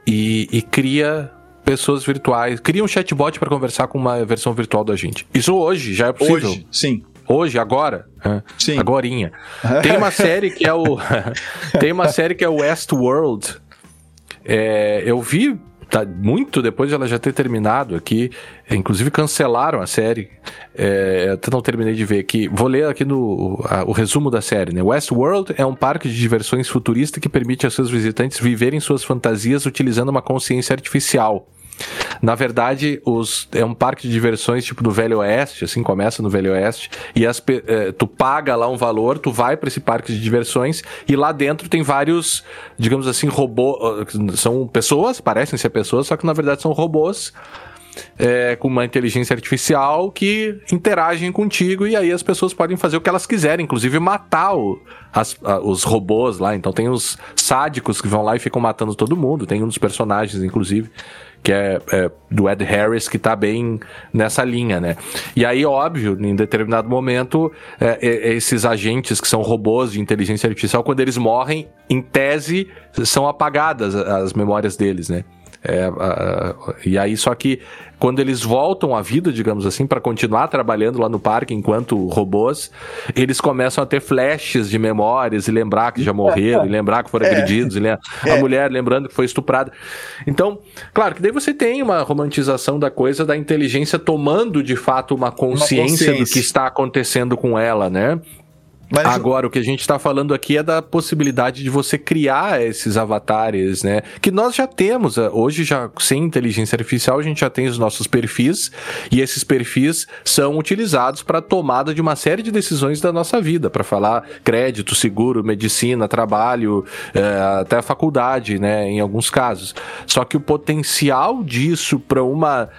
e, e cria pessoas virtuais, cria um chatbot para conversar com uma versão virtual da gente. Isso hoje já é possível. Hoje, sim. Hoje, agora. Sim. Agorinha. Tem uma série que é o. tem uma série que é o Westworld. É, eu vi tá, muito depois de ela já ter terminado aqui. Inclusive cancelaram a série. É, até não terminei de ver aqui. Vou ler aqui no, a, o resumo da série. Né? Westworld é um parque de diversões futurista que permite a seus visitantes viverem suas fantasias utilizando uma consciência artificial. Na verdade, os, é um parque de diversões tipo do Velho Oeste, assim, começa no Velho Oeste, e as, é, tu paga lá um valor, tu vai para esse parque de diversões, e lá dentro tem vários, digamos assim, robôs, são pessoas, parecem ser pessoas, só que na verdade são robôs, é, com uma inteligência artificial que interagem contigo e aí as pessoas podem fazer o que elas quiserem, inclusive matar o, as, a, os robôs lá. Então tem os sádicos que vão lá e ficam matando todo mundo. Tem um dos personagens, inclusive, que é, é, do Ed Harris, que tá bem nessa linha, né? E aí, óbvio, em determinado momento, é, é, esses agentes que são robôs de inteligência artificial, quando eles morrem, em tese, são apagadas as memórias deles, né? É, uh, e aí, só que quando eles voltam à vida, digamos assim, para continuar trabalhando lá no parque enquanto robôs, eles começam a ter flashes de memórias e lembrar que já morreram, e lembrar que foram é. agredidos, e a é. mulher lembrando que foi estuprada. Então, claro que daí você tem uma romantização da coisa da inteligência tomando de fato uma consciência, uma consciência. do que está acontecendo com ela, né? Mas... Agora, o que a gente está falando aqui é da possibilidade de você criar esses avatares, né? Que nós já temos. Eh, hoje, já sem inteligência artificial, a gente já tem os nossos perfis, e esses perfis são utilizados para tomada de uma série de decisões da nossa vida, para falar crédito, seguro, medicina, trabalho, é, até a faculdade, né? Em alguns casos. Só que o potencial disso para uma.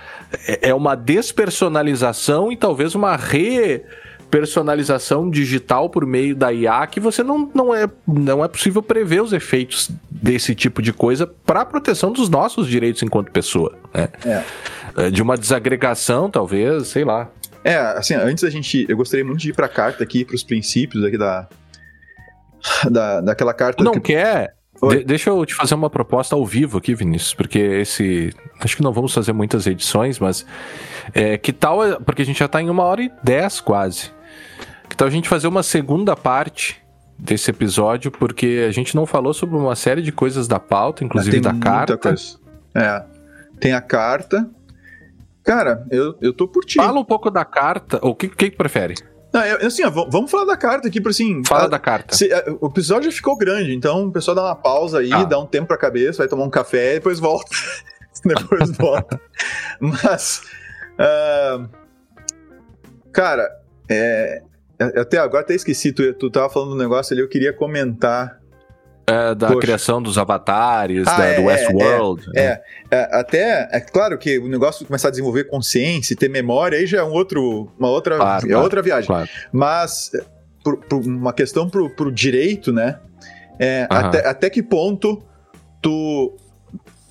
É, é uma despersonalização e talvez uma re personalização digital por meio da IA que você não, não, é, não é possível prever os efeitos desse tipo de coisa para a proteção dos nossos direitos enquanto pessoa. Né? É. é. De uma desagregação, talvez, sei lá. É, assim, antes a gente. Eu gostaria muito de ir para a carta aqui, para os princípios aqui da, da. daquela carta. Não que... quer? De deixa eu te fazer uma proposta ao vivo aqui, Vinícius, porque esse. Acho que não vamos fazer muitas edições, mas. É, que tal. Porque a gente já está em uma hora e dez quase. Então a gente fazer uma segunda parte desse episódio, porque a gente não falou sobre uma série de coisas da pauta, inclusive da carta. Coisa. É. Tem a carta. Cara, eu, eu tô por ti. Fala um pouco da carta. O que, que, que prefere? Não, eu, assim, ó, vamos falar da carta aqui para assim. Fala a, da carta. Se, a, o episódio já ficou grande, então o pessoal dá uma pausa aí, ah. dá um tempo pra cabeça, vai tomar um café e depois volta. depois volta. Mas. Uh, cara, é, até agora até esqueci, tu, tu tava falando um negócio ali, eu queria comentar. É, da Poxa. criação dos avatares, ah, da, é, do Westworld. É, né? é, é, até, é claro que o negócio de começar a desenvolver consciência, ter memória, aí já é um outro, uma outra, claro, é claro, outra viagem. Claro. Mas, por, por uma questão pro, pro direito, né? É, até, até que ponto tu.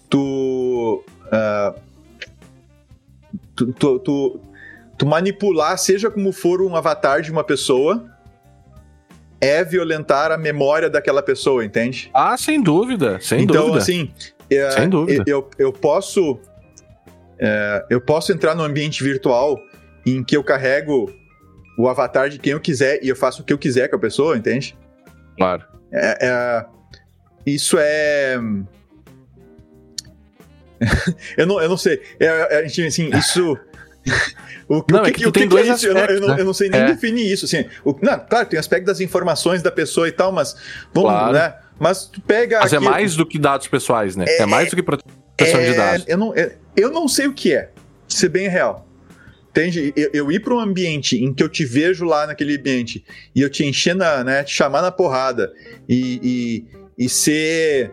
Tu. Uh, tu, tu, tu tu manipular, seja como for um avatar de uma pessoa, é violentar a memória daquela pessoa, entende? Ah, sem dúvida, sem então, dúvida. Então, assim, é, sem dúvida. Eu, eu posso. É, eu posso entrar no ambiente virtual em que eu carrego o avatar de quem eu quiser e eu faço o que eu quiser com a pessoa, entende? Claro. É, é isso é. eu, não, eu não sei. É, é, a gente, assim, isso. O, não, o que, é que, que, que é isso? Aspectos, eu, não, né? eu, não, sei nem é. definir isso. Assim, o, não, claro, tem aspecto das informações da pessoa e tal, mas vamos, claro. né? Mas tu pega. Mas é mais do que dados pessoais, né? É, é mais do que proteção de é, dados. Eu não, é, eu não sei o que é, ser bem real. Entende? Eu, eu ir para um ambiente em que eu te vejo lá naquele ambiente e eu te encher na, né, te chamar na porrada e, e, e ser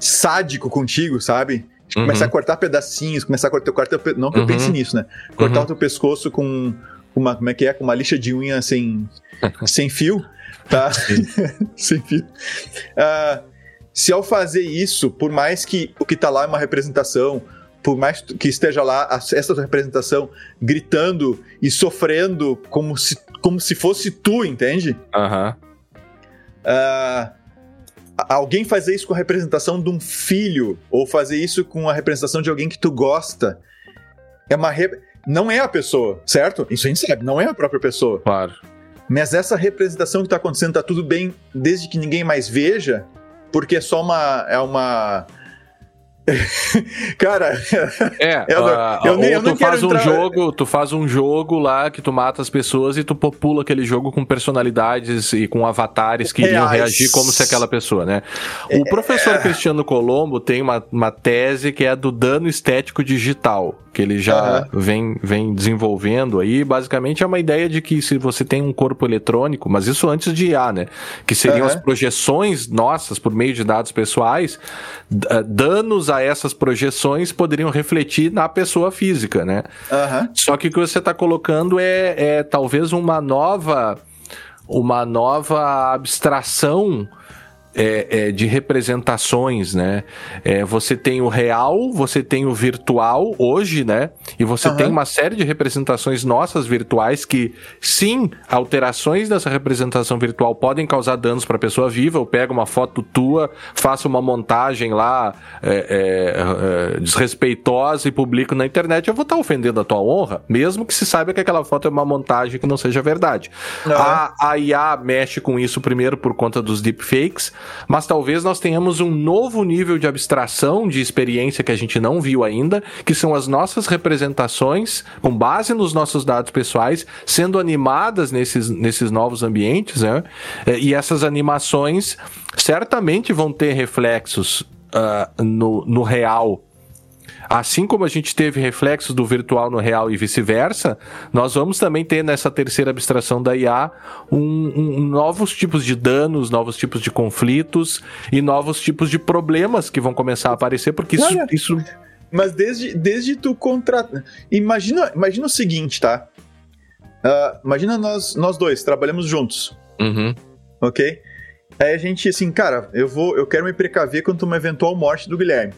sádico contigo, sabe? Uhum. Começar a cortar pedacinhos, começar a cortar, cortar não que eu pense uhum. nisso, né? Cortar uhum. o teu pescoço com uma, como é que é? Com uma lixa de unha sem, sem fio, tá? sem fio. Uh, se ao fazer isso, por mais que o que tá lá é uma representação, por mais que esteja lá essa representação gritando e sofrendo como se, como se fosse tu, entende? Aham. Uhum. Uh, alguém fazer isso com a representação de um filho, ou fazer isso com a representação de alguém que tu gosta, é uma. Re... Não é a pessoa, certo? Isso a gente sabe, não é a própria pessoa. Claro. Mas essa representação que tá acontecendo tá tudo bem desde que ninguém mais veja, porque é só uma. É uma Cara, é, eu, não, uh, eu, nem, eu tu faz um entrar... jogo, tu faz um jogo lá que tu mata as pessoas e tu popula aquele jogo com personalidades e com avatares que iriam reagir como se aquela pessoa, né? O é... professor. Cristiano Colombo tem uma, uma tese que é do dano estético digital que ele já uhum. vem, vem desenvolvendo aí. Basicamente é uma ideia de que se você tem um corpo eletrônico, mas isso antes de IA, né? Que seriam uhum. as projeções nossas por meio de dados pessoais, eh, danos a essas projeções poderiam refletir na pessoa física, né? Uhum. Só que o que você está colocando é, é talvez uma nova uma nova abstração é, é, de representações, né? É, você tem o real, você tem o virtual hoje, né? e você Aham. tem uma série de representações nossas virtuais que, sim, alterações dessa representação virtual podem causar danos para a pessoa viva. Eu pego uma foto tua, faço uma montagem lá é, é, é, desrespeitosa e publico na internet, eu vou estar ofendendo a tua honra, mesmo que se saiba que aquela foto é uma montagem que não seja verdade. Aham. A, a IA mexe com isso primeiro por conta dos deepfakes, mas talvez nós tenhamos um novo nível de abstração de experiência que a gente não viu ainda, que são as nossas representações, com base nos nossos dados pessoais, sendo animadas nesses, nesses novos ambientes, né? Eh, E essas animações certamente vão ter reflexos ah, no, no real Assim como a gente teve reflexos do virtual no real e vice-versa, nós vamos também ter nessa terceira abstração da IA um, um- novos tipos de danos, novos tipos de conflitos e novos tipos de problemas que vão começar a aparecer, porque isso, Olha. isso Mas desde, desde tu contratar. Imagina, imagina o seguinte, tá? Ah, imagina nós, nós dois trabalhamos juntos, Uhum, ok? Aí a gente, assim, cara, eu vou, eu quero me precaver contra uma eventual morte do Guilherme,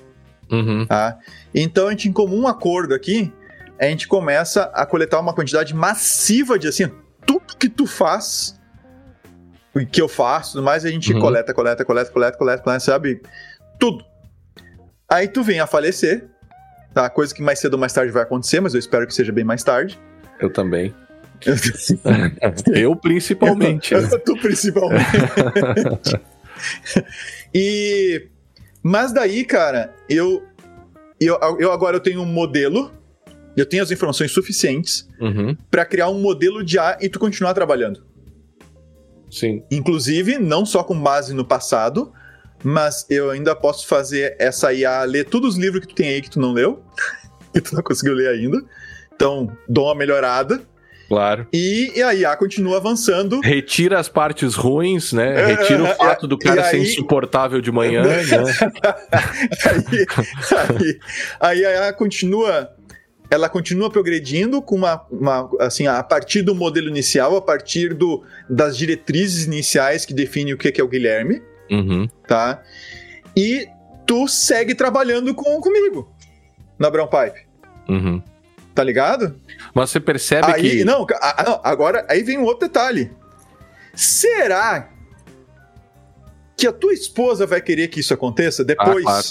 uhum, tá? Então a gente, em comum acordo aqui, a gente começa a coletar uma quantidade massiva de, assim, tudo que tu faz, o que eu faço, tudo mais, a gente Uhum. coleta, coleta, coleta, coleta, coleta, coleta, sabe? Tudo. Aí tu vem a falecer, tá? Coisa que mais cedo ou mais tarde vai acontecer, mas eu espero que seja bem mais tarde. eu também. Eu principalmente. né? tu principalmente. e mas daí, cara, eu, eu eu agora eu tenho um modelo, eu tenho as informações suficientes Uhum, pra criar um modelo de A e tu continuar trabalhando. sim. Inclusive, não só com base no passado, mas eu ainda posso fazer essa IA ler todos os livros que tu tem aí que tu não leu, que tu não conseguiu ler ainda. Então, dou uma melhorada. Claro. E, e a IA continua avançando. Retira as partes ruins, né? É, Retira o é, fato do cara ser aí- insuportável de manhã, né? aí, aí, aí a IA continua. Ela continua progredindo com uma, uma- assim, a partir do modelo inicial, a partir do, das diretrizes iniciais que definem o que que é o Guilherme. Uhum. tá? E tu segue trabalhando com, comigo na Brown Pipe, Uhum. Tá ligado? Mas você percebe Aí, que. não, ah, não, agora aí vem um outro detalhe. Será que a tua esposa vai querer que isso aconteça depois? Ah, claro.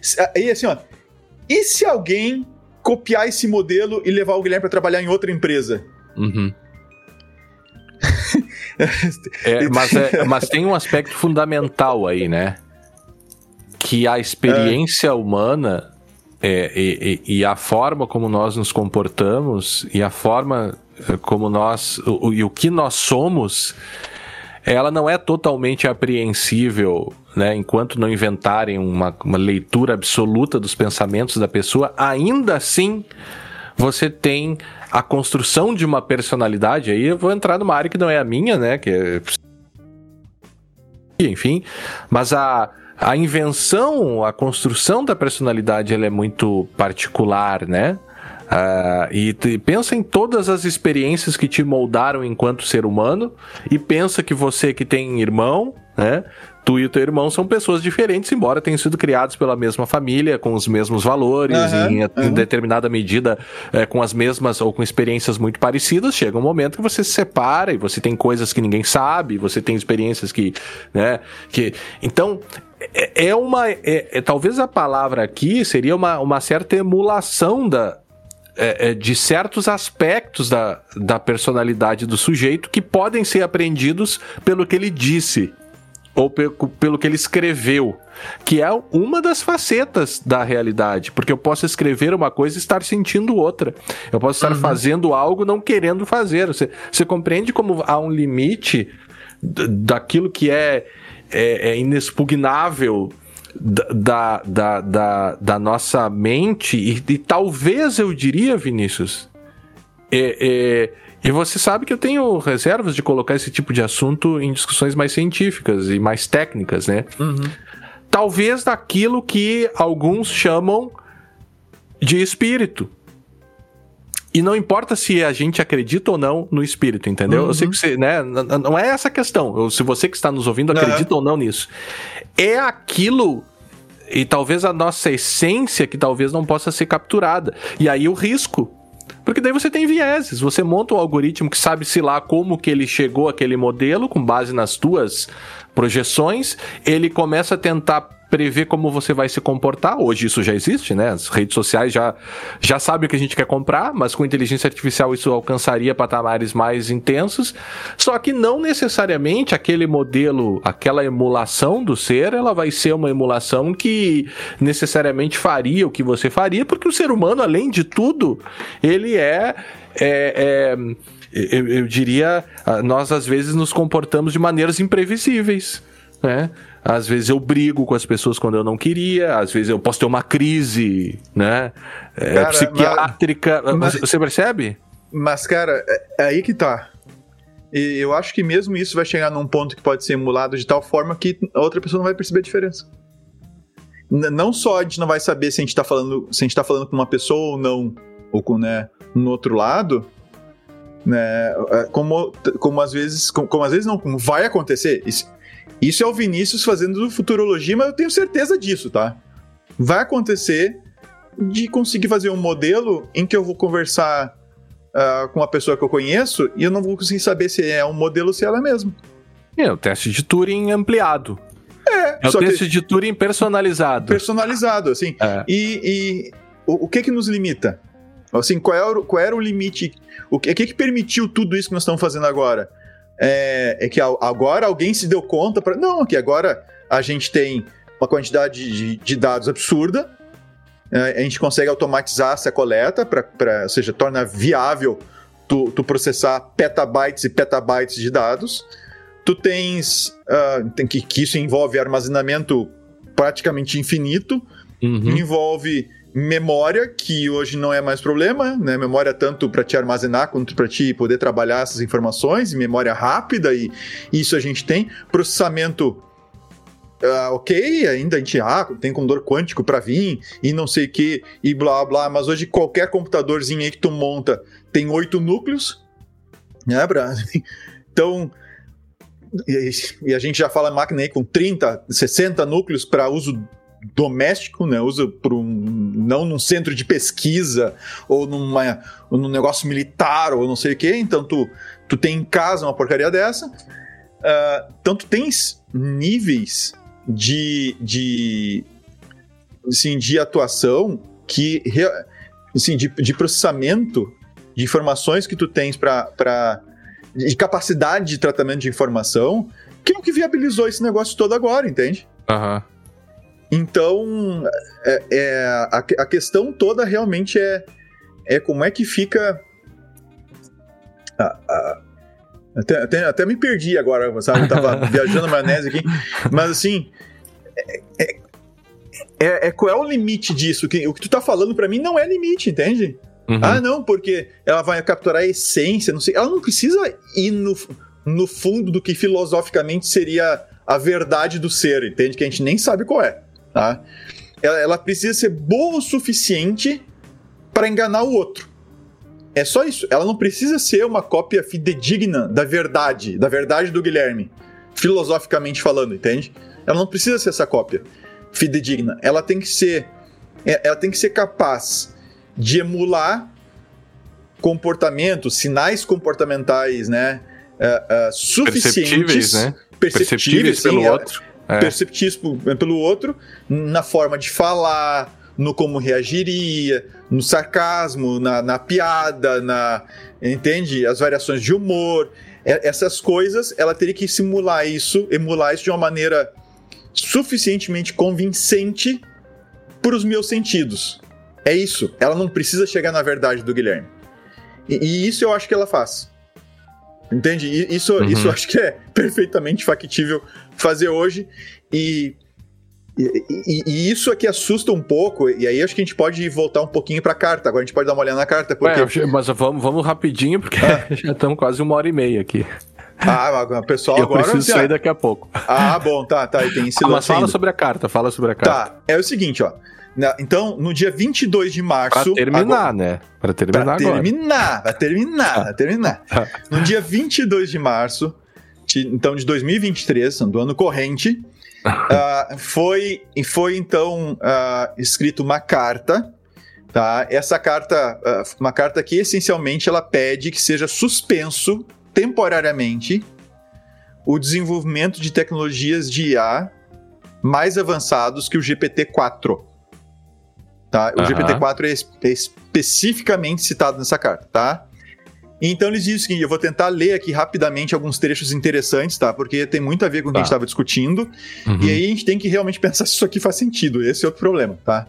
Se- Aí assim, ó. E se alguém copiar esse modelo e levar o Guilherme para trabalhar em outra empresa? Uhum. É, mas, é- mas tem um aspecto fundamental aí, né? Que a experiência humana é, e, e- a forma como nós nos comportamos e a forma eh, como nós o- e o que nós somos, ela não é totalmente apreensível, né? Enquanto não inventarem uma, uma leitura absoluta dos pensamentos da pessoa, ainda assim você tem a construção de uma personalidade. Aí eu vou entrar numa área que não é a minha, né? Que é... Enfim, mas a, a invenção, a construção da personalidade, ela é muito particular, né? Ah, e pensa em todas as experiências que te moldaram enquanto ser humano e pensa que você que tem irmão, né? Tu e o teu irmão são pessoas diferentes, embora tenham sido criados pela mesma família, com os mesmos valores, Aham, em, em aham. determinada medida eh, com as mesmas ou com experiências muito parecidas. Chega um momento que você se separa e você tem coisas que ninguém sabe, você tem experiências que, né? Que então é, é uma, é- é- talvez a palavra aqui seria uma, uma certa emulação da é, é, de certos aspectos da, da personalidade do sujeito que podem ser aprendidos pelo que ele disse ou pe- pelo que ele escreveu, que é uma das facetas da realidade, porque eu posso escrever uma coisa e estar sentindo outra. Eu posso estar fazendo algo não querendo fazer. Você, você compreende como há um limite daquilo que é, é, é inexpugnável da, da, da, da, nossa mente e, e talvez eu diria, Vinícius, é, é, e você sabe que eu tenho reservas de colocar esse tipo de assunto em discussões mais científicas e mais técnicas, né? Talvez daquilo que alguns chamam de espírito. E não importa se a gente acredita ou não no espírito, entendeu? Eu sei que você, né? Não é essa a questão. Eu- Se você que está nos ouvindo acredita ou não nisso. É aquilo e talvez a nossa essência que talvez não possa ser capturada. E aí o risco. Porque daí você tem vieses, você monta um algoritmo que sabe se lá como que ele chegou àquele modelo com base nas tuas projeções, ele começa a tentar prever como você vai se comportar. Hoje isso já existe, né? As redes sociais já, já sabem o que a gente quer comprar, mas com inteligência artificial isso alcançaria patamares mais intensos. Só que não necessariamente aquele modelo, aquela emulação do ser, ela vai ser uma emulação que necessariamente faria o que você faria, porque o ser humano, além de tudo, ele é, é, é eu, eu, diria, nós às vezes nos comportamos de maneiras imprevisíveis, né? Às vezes eu brigo com as pessoas quando eu não queria, às vezes eu posso ter uma crise, né? É, cara, psiquiátrica. Mas, você percebe? Mas, cara, é, é aí que tá. E eu acho que mesmo isso vai chegar num ponto que pode ser emulado de tal forma que a outra pessoa não vai perceber a diferença. Não só a gente não vai saber se a gente tá falando, se a gente tá falando com uma pessoa ou não, ou com, né, no outro lado, né, é, como, como às vezes, como, como às vezes não, como vai acontecer. Isso, isso é o Vinícius fazendo futurologia, mas eu tenho certeza disso, tá? Vai acontecer de conseguir fazer um modelo em que eu vou conversar uh, com uma pessoa que eu conheço e eu não vou conseguir saber se é um modelo ou se ela é mesmo. É, o teste de Turing ampliado. É, é o teste de Turing personalizado. Personalizado, assim. É. E, e o, o, que que nos limita? Assim, qual era, é qual era o limite? O que, o que que permitiu tudo isso que nós estamos fazendo agora? É, é que agora alguém se deu conta para não que agora a gente tem uma quantidade de, de dados absurda é, a gente consegue automatizar essa coleta para ou seja torna viável tu, tu, processar petabytes e petabytes de dados tu tens uh, tem que, que isso envolve armazenamento praticamente infinito uhum. envolve memória, que hoje não é mais problema, né? Memória tanto para te armazenar quanto para te poder trabalhar essas informações, memória rápida, e isso a gente tem. Processamento. Uh, ok, ainda a gente ah, tem computador quântico para vir e não sei o que, e blá blá, mas hoje qualquer computadorzinho aí que tu monta tem oito núcleos, né, pra... Então, e, e, a gente já fala máquina aí com 30, 60 núcleos para uso doméstico, né? Usa para um não num centro de pesquisa ou numa num negócio militar ou não sei o que. Então tu tu tem em casa uma porcaria dessa. Uh, tens níveis de de assim, de atuação que assim, de, de processamento de informações que tu tens para de capacidade de tratamento de informação que é o que viabilizou esse negócio todo agora, entende? Aham. Uhum. Então, é, é a, a, questão toda realmente é, é como é que fica. até, até, até, me perdi agora, sabe? Eu tava viajando na maionese aqui. Mas assim. É, é, é, é, qual é o limite disso? Que, o que tu tá falando para mim não é limite, entende? Uhum. Ah, não, porque ela vai capturar a essência, não sei. Ela não precisa ir no, no fundo do que filosoficamente seria a verdade do ser, entende? Que a gente nem sabe qual é tá? Ela, ela precisa ser boa o suficiente para enganar o outro. É só isso. Ela não precisa ser uma cópia fidedigna da verdade, da verdade do Guilherme, filosoficamente falando, entende? Ela não precisa ser essa cópia fidedigna. Ela tem que ser, é, ela tem que ser capaz de emular comportamentos, sinais comportamentais, né, uh, uh, suficientes, perceptíveis, né? perceptíveis, perceptíveis pelo sim, outro é. pelo outro, na forma de falar, no como reagiria, no sarcasmo, na, na piada, na entende? As variações de humor, essas coisas, ela teria que simular isso, emular isso de uma maneira suficientemente convincente para os meus sentidos. É isso. Ela não precisa chegar na verdade do Guilherme. E, e isso eu acho que ela faz. Entende? Isso, uhum. isso eu acho que é perfeitamente factível fazer hoje. E, e, e, e, isso aqui assusta um pouco, e aí acho que a gente pode voltar um pouquinho pra carta. Agora a gente pode dar uma olhada na carta. Porque... Ué, mas vamos, vamos rapidinho, porque ah. já estamos quase uma hora e meia aqui. Ah, pessoal, eu agora. Eu preciso sair daqui a pouco. Ah, bom, tá, tá. E tem esse ah, mas fala ainda. sobre a carta, fala sobre a carta. Tá, é o seguinte, ó. Então, no dia 22 de março. Pra terminar, agora, né? Pra terminar pra agora. Terminar, pra terminar, pra terminar. No dia 22 de março, então de 2023, do ano corrente, uh, foi, foi então uh, escrito uma carta. Tá? Essa carta, uh, uma carta que essencialmente ela pede que seja suspenso temporariamente o desenvolvimento de tecnologias de IA mais avançados que o GPT-4. Tá? O GPT-4 é, é, especificamente citado nessa carta, tá? Então eles dizem o seguinte, eu vou tentar ler aqui rapidamente alguns trechos interessantes, tá? Porque tem muito a ver com o que a gente estava tá. discutindo. Uhum. E aí a gente tem que realmente pensar se isso aqui faz sentido. Esse é outro problema, tá?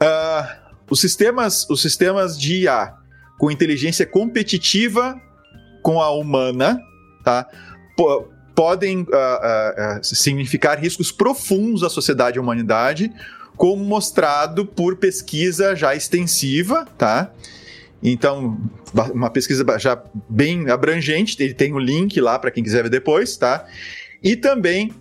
Uh, os, sistemas, os sistemas de IA com inteligência competitiva com a humana, tá? podem uh, uh, significar riscos profundos à sociedade e à humanidade, como mostrado por pesquisa já extensiva, tá? Então, uma pesquisa já bem abrangente, ele tem o um link lá para quem quiser ver depois, tá? E também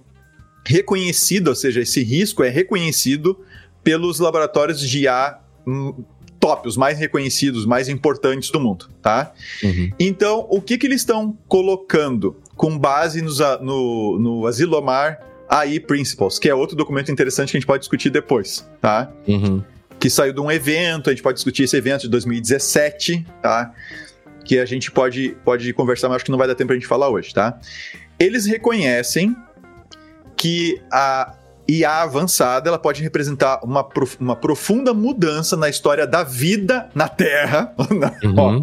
reconhecido, ou seja, esse risco é reconhecido pelos laboratórios de IA hum, top, os mais reconhecidos, mais importantes do mundo, tá? Uhum. Então, o que, que eles estão colocando com base nos, no, no Asilomar AI Principles, que é outro documento interessante que a gente pode discutir depois, tá? Uhum. Que saiu de um evento, a gente pode discutir esse evento de 2017, tá? Que a gente pode, pode conversar, mas acho que não vai dar tempo pra gente falar hoje, tá? Eles reconhecem que a IA avançada ela pode representar uma, prof uma profunda mudança na história da vida na Terra. uhum. Ó,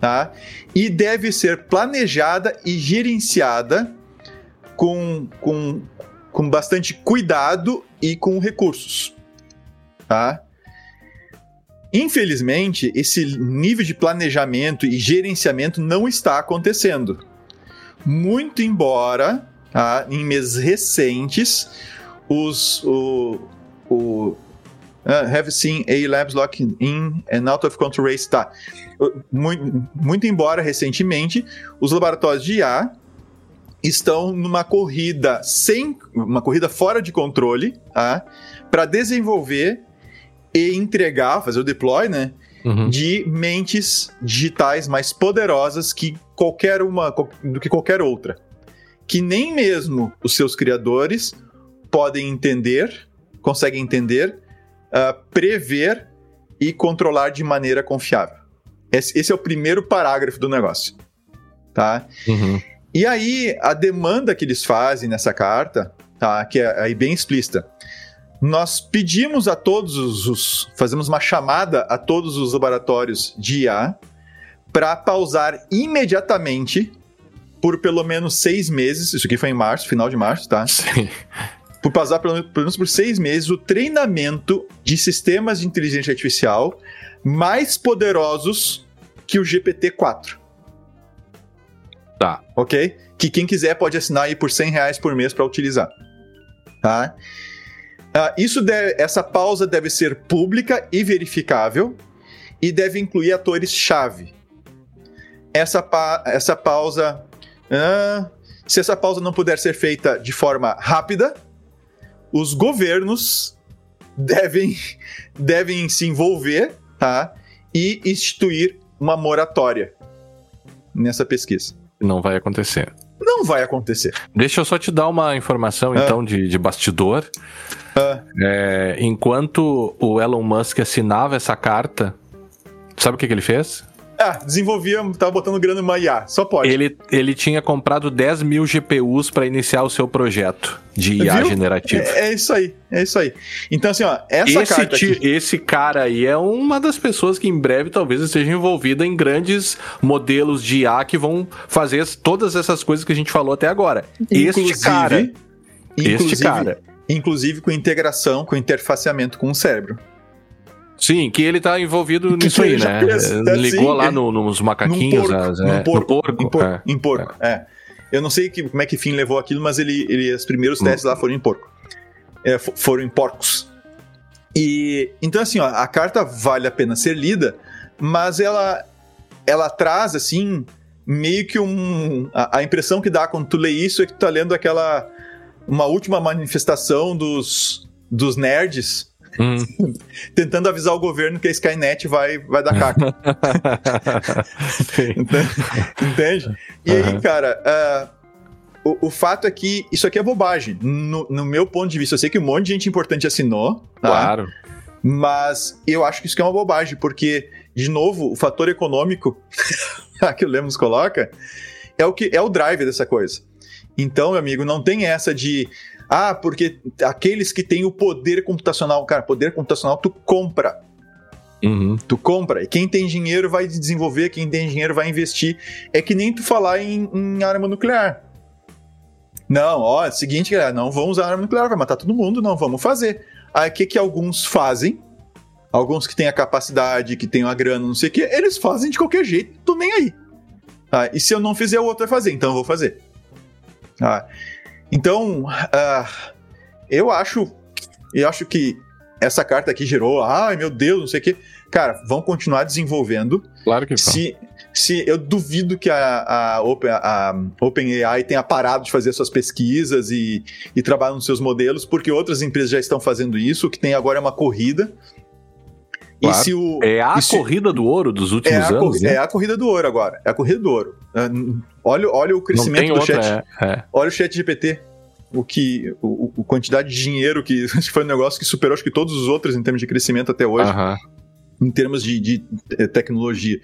tá? E deve ser planejada e gerenciada com, com, com bastante cuidado e com recursos. Tá? Infelizmente, esse nível de planejamento e gerenciamento não está acontecendo. Muito embora, tá, em meses recentes, os, o, o uh, have seen A labs locking in and out of control race. Tá. Muito, muito embora recentemente, os laboratórios de IA estão numa corrida sem uma corrida fora de controle, tá? Para desenvolver e entregar, fazer o deploy, né? Uhum. De mentes digitais mais poderosas que qualquer uma do que qualquer outra. Que nem mesmo os seus criadores podem entender, conseguem entender, uh, prever e controlar de maneira confiável. Esse, esse, é o primeiro parágrafo do negócio. Tá? Uhum. E aí, a demanda que eles fazem nessa carta, tá, que é aí bem explícita, nós pedimos a todos os. Fazemos uma chamada a todos os laboratórios de IA para pausar imediatamente por pelo menos seis meses. Isso aqui foi em março, final de março, tá? Sim. Por pausar pelo, pelo menos por seis meses o treinamento de sistemas de inteligência artificial mais poderosos que o GPT-4. Tá. Ok? Que quem quiser pode assinar aí por 100 reais por mês para utilizar. Tá? Uh, isso deve, essa pausa deve ser pública e verificável e deve incluir atores-chave. Essa, pa essa pausa. Se essa pausa não puder ser feita de forma rápida, os governos devem, devem se envolver tá? e instituir uma moratória nessa pesquisa. Não vai acontecer. Não vai acontecer. Deixa eu só te dar uma informação, ah. então, de, de bastidor. Ah. É, enquanto o Elon Musk assinava essa carta, sabe o que, que ele fez? Ah, desenvolvia, tava botando grana numa IA, só pode. Ele, ele tinha comprado 10 mil GPUs para iniciar o seu projeto de IA Viu? generativo. É, é, isso aí, é isso aí. Então, assim, ó, essa esse carta. Aqui... Esse cara aí é uma das pessoas que em breve talvez esteja envolvida em grandes modelos de IA que vão fazer todas essas coisas que a gente falou até agora. Inclusive, este cara. Inclusive, este cara. Inclusive com integração, com interfaceamento com o cérebro. Sim, que ele tá envolvido nisso aí, né? É, Ligou lá no, nos macaquinhos. Num porco, é, porco, no porco. Em porco, é, em porco é. é. Eu não sei que, como é que Finn levou aquilo, mas ele, ele os primeiros hum. testes lá foram em porco. É, foram em porcos. E então assim, ó, a carta vale a pena ser lida, mas ela ela traz assim meio que um a, a impressão que dá quando tu lê isso é que tu tá lendo aquela uma última manifestação dos dos nerds Hum. Tentando avisar o governo que a Skynet vai, vai dar caca. Entende? E aí, cara, uh, o, o, fato é que isso aqui é bobagem. No, no, meu ponto de vista, eu sei que um monte de gente importante assinou. Tá? Claro. Mas eu acho que isso aqui é uma bobagem, porque, de novo, o fator econômico que o Lemos coloca é o que é o drive dessa coisa. Então, meu amigo, não tem essa de ah, porque aqueles que têm o poder computacional, cara, poder computacional tu compra. Uhum. Tu compra. E quem tem dinheiro vai desenvolver, quem tem dinheiro vai investir. É que nem tu falar em, em arma nuclear. Não, ó, é o seguinte, galera, não vamos usar arma nuclear, vai matar todo mundo, não, vamos fazer. Aí o que, que alguns fazem? Alguns que têm a capacidade, que têm a grana, não sei o que, eles fazem de qualquer jeito, tô nem aí. Ah, e se eu não fizer, o outro vai fazer, então eu vou fazer. Ah, então, uh, eu acho. Eu acho que essa carta aqui gerou. Ai, meu Deus, não sei o quê. Cara, vão continuar desenvolvendo. Claro que se, se Eu duvido que a, a, Open, a OpenAI tenha parado de fazer suas pesquisas e, e trabalhar nos seus modelos, porque outras empresas já estão fazendo isso. O que tem agora é uma corrida. Claro. Se o, é a corrida do ouro dos últimos é anos. Né? É a corrida do ouro agora. É a corrida do ouro. É, olha, olha o crescimento do outra, chat. É, é. Olha o chat GPT. O que. O, o, quantidade de dinheiro que. Foi um negócio que superou acho que todos os outros em termos de crescimento até hoje. Uh -huh. Em termos de, de, de tecnologia.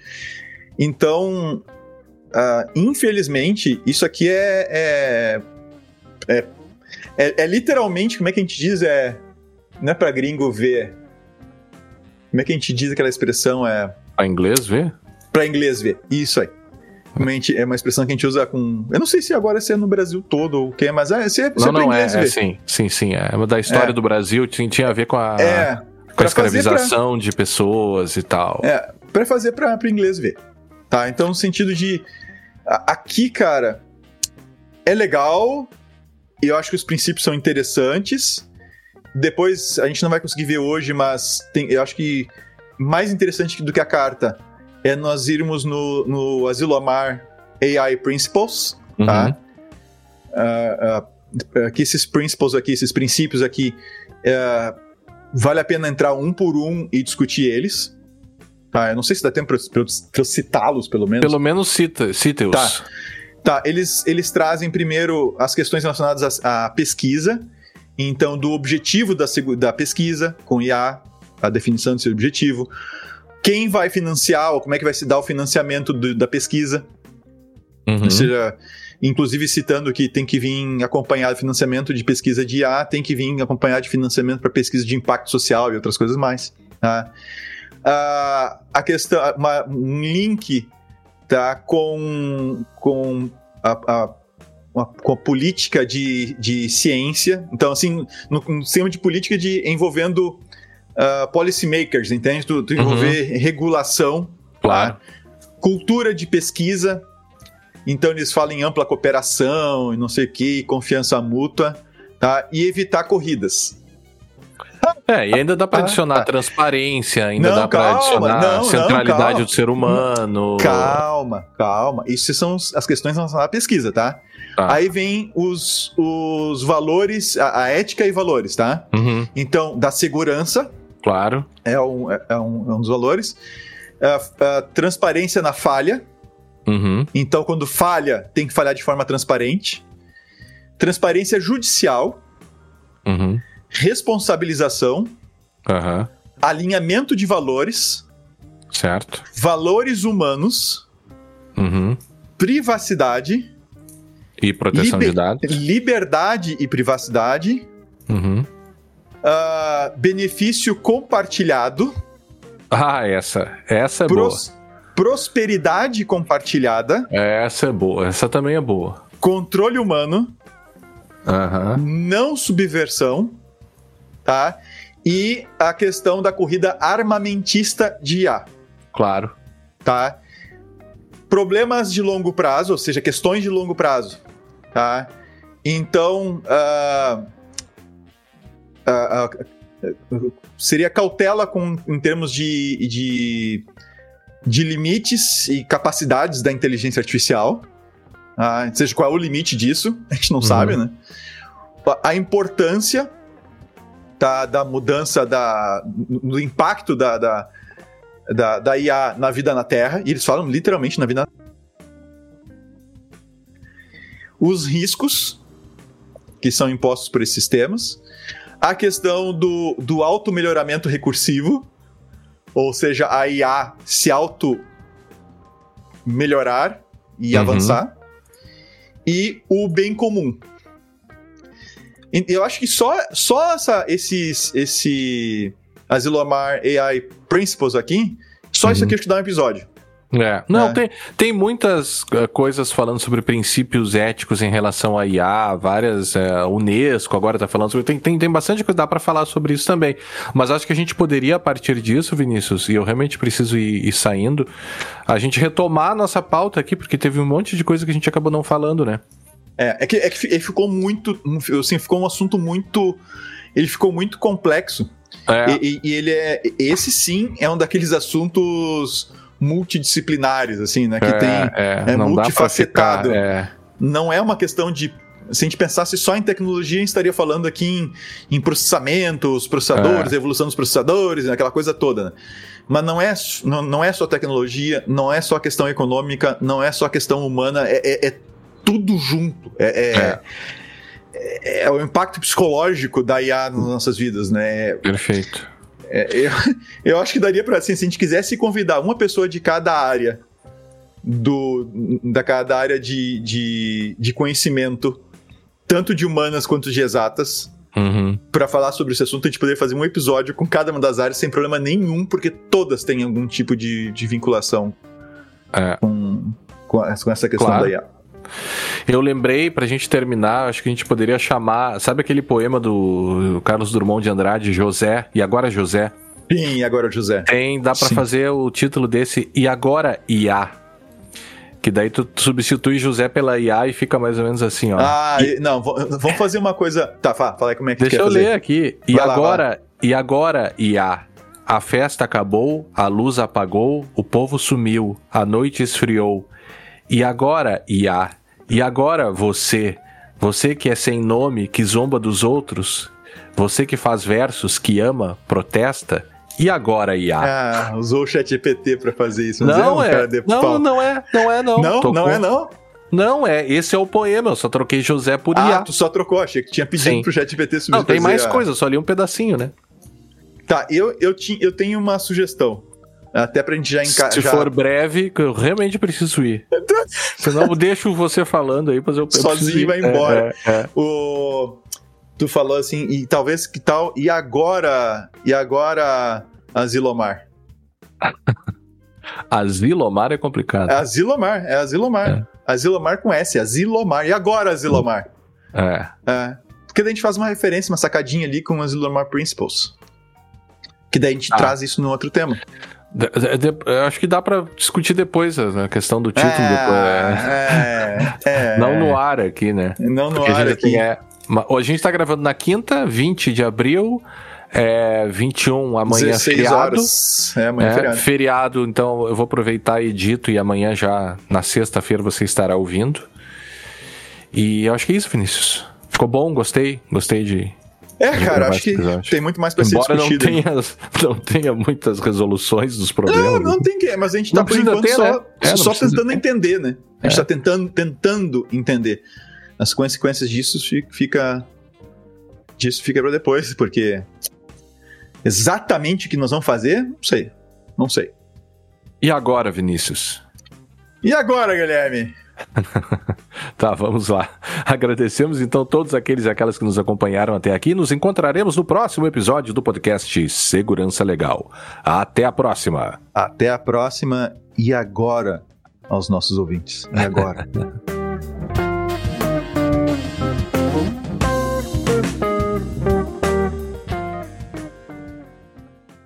Então. Uh, infelizmente, isso aqui é, é, é, é, é literalmente, como é que a gente diz? É. Não é pra gringo ver como é que a gente diz aquela expressão? É. Pra inglês ver? Pra inglês ver. Isso aí. Realmente é uma expressão que a gente usa com. Eu não sei se agora é no Brasil todo ou o que, mas é, se é, não, não, é, é, sim, sim, sim. É da história é. do Brasil, tinha, tinha a ver com a, é, com a escravização pra... de pessoas e tal. É, pra fazer pra, pra inglês ver. Tá? Então, no sentido de. Aqui, cara, é legal, e eu acho que os princípios são interessantes. Depois, a gente não vai conseguir ver hoje, mas tem, eu acho que mais interessante do que a carta é nós irmos no, no Asilo Amar AI Principles, uhum. tá? Uh, uh, que esses principles aqui, esses princípios aqui, uh, vale a pena entrar um por um e discutir eles. Tá? Eu não sei se dá tempo para eu citá-los, pelo menos. Pelo menos cita, cita-os. Tá. Tá, eles, eles trazem primeiro as questões relacionadas à, à pesquisa, então, do objetivo da, da pesquisa com IA, a definição do seu objetivo, quem vai financiar, ou como é que vai se dar o financiamento do, da pesquisa. Uhum. Ou seja, inclusive citando que tem que vir acompanhado financiamento de pesquisa de IA, tem que vir acompanhado de financiamento para pesquisa de impacto social e outras coisas mais. Tá? Uh, a questão, uma, um link tá, com, com a, a uma, com a política de, de ciência. Então, assim, no, no sistema de política de envolvendo uh, policymakers, entende? Tu, tu envolver uhum. regulação, claro. Tá? cultura de pesquisa. Então, eles falam em ampla cooperação e não sei o que, confiança mútua, tá? E evitar corridas. É, e ainda dá para adicionar ah, transparência, ainda não, dá para adicionar não, centralidade não, do ser humano. Calma, calma. Isso são as questões relacionadas à pesquisa, tá? tá. Aí vem os, os valores, a, a ética e valores, tá? Uhum. Então, da segurança. Claro. É um, é, é um, é um dos valores. A, a transparência na falha. Uhum. Então, quando falha, tem que falhar de forma transparente. Transparência judicial. Uhum responsabilização, uhum. alinhamento de valores, certo? Valores humanos, uhum. privacidade e proteção liber, de dados, liberdade e privacidade, uhum. uh, benefício compartilhado. Ah, essa, essa é pros, boa. Prosperidade compartilhada. Essa é boa, essa também é boa. Controle humano. Uhum. Não subversão tá? E a questão da corrida armamentista de IA. Claro. Tá? Problemas de longo prazo, ou seja, questões de longo prazo, tá? Então, uh, uh, uh, seria cautela com, em termos de, de, de limites e capacidades da inteligência artificial. Ah, ou seja, qual é o limite disso? A gente não uhum. sabe, né? A importância da, da mudança, da, do impacto da, da, da, da IA na vida na Terra, e eles falam literalmente na vida na os riscos que são impostos por esses sistemas, a questão do, do auto-melhoramento recursivo, ou seja, a IA se auto-melhorar e Uhum. avançar, e o bem comum. Eu acho que só, só essa, esses, esse Asilomar AI Principles aqui, só isso Uhum. aqui acho que dá um episódio. É. Não, É. Tem, tem muitas eh, coisas falando sobre princípios éticos em relação à IA, várias. eh, Unesco agora tá falando sobre. Tem, tem, tem bastante coisa, dá pra falar sobre isso também. Mas acho que a gente poderia, a partir disso, Vinícius, e eu realmente preciso ir, ir saindo, a gente retomar a nossa pauta aqui, porque teve um monte de coisa que a gente acabou não falando, né? É, é que, é que ele ficou muito. Assim, ficou um assunto muito. Ele ficou muito complexo. É. E, e- ele é. Esse sim é um daqueles assuntos multidisciplinares, assim, né? Que tem. é, é não multifacetado. ficar, é. Não é uma questão de. Se a gente pensasse só em tecnologia, a gente estaria falando aqui em, em processamentos, processadores, É. evolução dos processadores, né, aquela coisa toda. Né? Mas não é, não, não é só tecnologia, não é só questão econômica, não é só questão humana, é, é- é tudo junto. É, é, é- é o impacto psicológico da IA nas nossas vidas, né? Perfeito. É, eu, eu acho que daria para assim, se a gente quisesse convidar uma pessoa de cada área do da cada área de, de, de conhecimento, tanto de humanas quanto de exatas, Uhum. para falar sobre esse assunto, a gente poderia fazer um episódio com cada uma das áreas sem problema nenhum, porque todas têm algum tipo de, de vinculação É. com, com essa questão Claro. da IA. Eu lembrei, pra gente terminar, acho que a gente poderia chamar. Sabe aquele poema do Carlos Drummond de Andrade, José, e agora José? Sim, e agora, José? Tem, dá pra Sim. fazer o título desse E agora IA. Que daí tu substitui José pela IA e fica mais ou menos assim, ó. Ah, e- não, vamos fazer uma coisa. Tá, fala, aí como é que Deixa eu fazer. ler aqui. E Vai lá, agora, e agora IA. A festa acabou, a luz apagou, o povo sumiu, a noite esfriou. E agora, IA. E agora você, você que é sem nome, que zomba dos outros, você que faz versos, que ama, protesta. E agora, IA. Ah, usou o chat GPT pra fazer isso. Não é, de não, pau. não é, não é não. Não, não é não. Não é, esse é o poema, eu só troquei José por Ah, IA. tu só trocou, achei que tinha pedido Sim. pro chat GPT subir Não, tem mais coisa, só li um pedacinho, né? Tá, eu, eu, ti- eu tenho uma sugestão. Até pra gente já Se encaixar. for breve, que eu realmente preciso ir. Senão eu deixo você falando aí, mas eu Sozinho ir. vai embora. É, é, é. O... Tu falou assim, e talvez que tal. E agora. E agora. Azilomar. Asilomar é complicado. É Azilomar, é Azilomar. Azilomar com S, Azilomar. E agora, Azilomar? É. É. Porque daí a gente faz uma referência, uma sacadinha ali com Azilomar Principles. Que daí a gente Ah. traz isso num outro tema. De- de- de- eu acho que dá pra discutir depois a a questão do título. depois, é. é, é. Não no ar aqui, né? Não no Porque a ar aqui. é, a gente tá gravando na quinta, 20 de abril, é, 21 amanhã 16 feriado. horas. É, amanhã é É, feriado. feriado, então eu vou aproveitar e edito e amanhã já, na sexta-feira, você estará ouvindo. E eu acho que é isso, Vinícius. Ficou bom, gostei, gostei de. É, cara, acho que tem muito mais pra ser Embora não discutido. tenha, não tenha muitas resoluções dos problemas. Não, não tem que, mas a gente tá Não por enquanto ter, só, né? É, não só tentando ter. entender, né? A gente É. tá tentando, tentando entender. As consequências disso fi- fica. Disso fica pra depois, porque. Exatamente o que nós vamos fazer, não sei. Não sei. E agora, Vinícius? E agora, Guilherme? Tá, vamos lá. Agradecemos então todos aqueles e aquelas que nos acompanharam até aqui. Nos encontraremos no próximo episódio do podcast Segurança Legal. Até a próxima. Até a próxima. E agora, aos nossos ouvintes. E agora?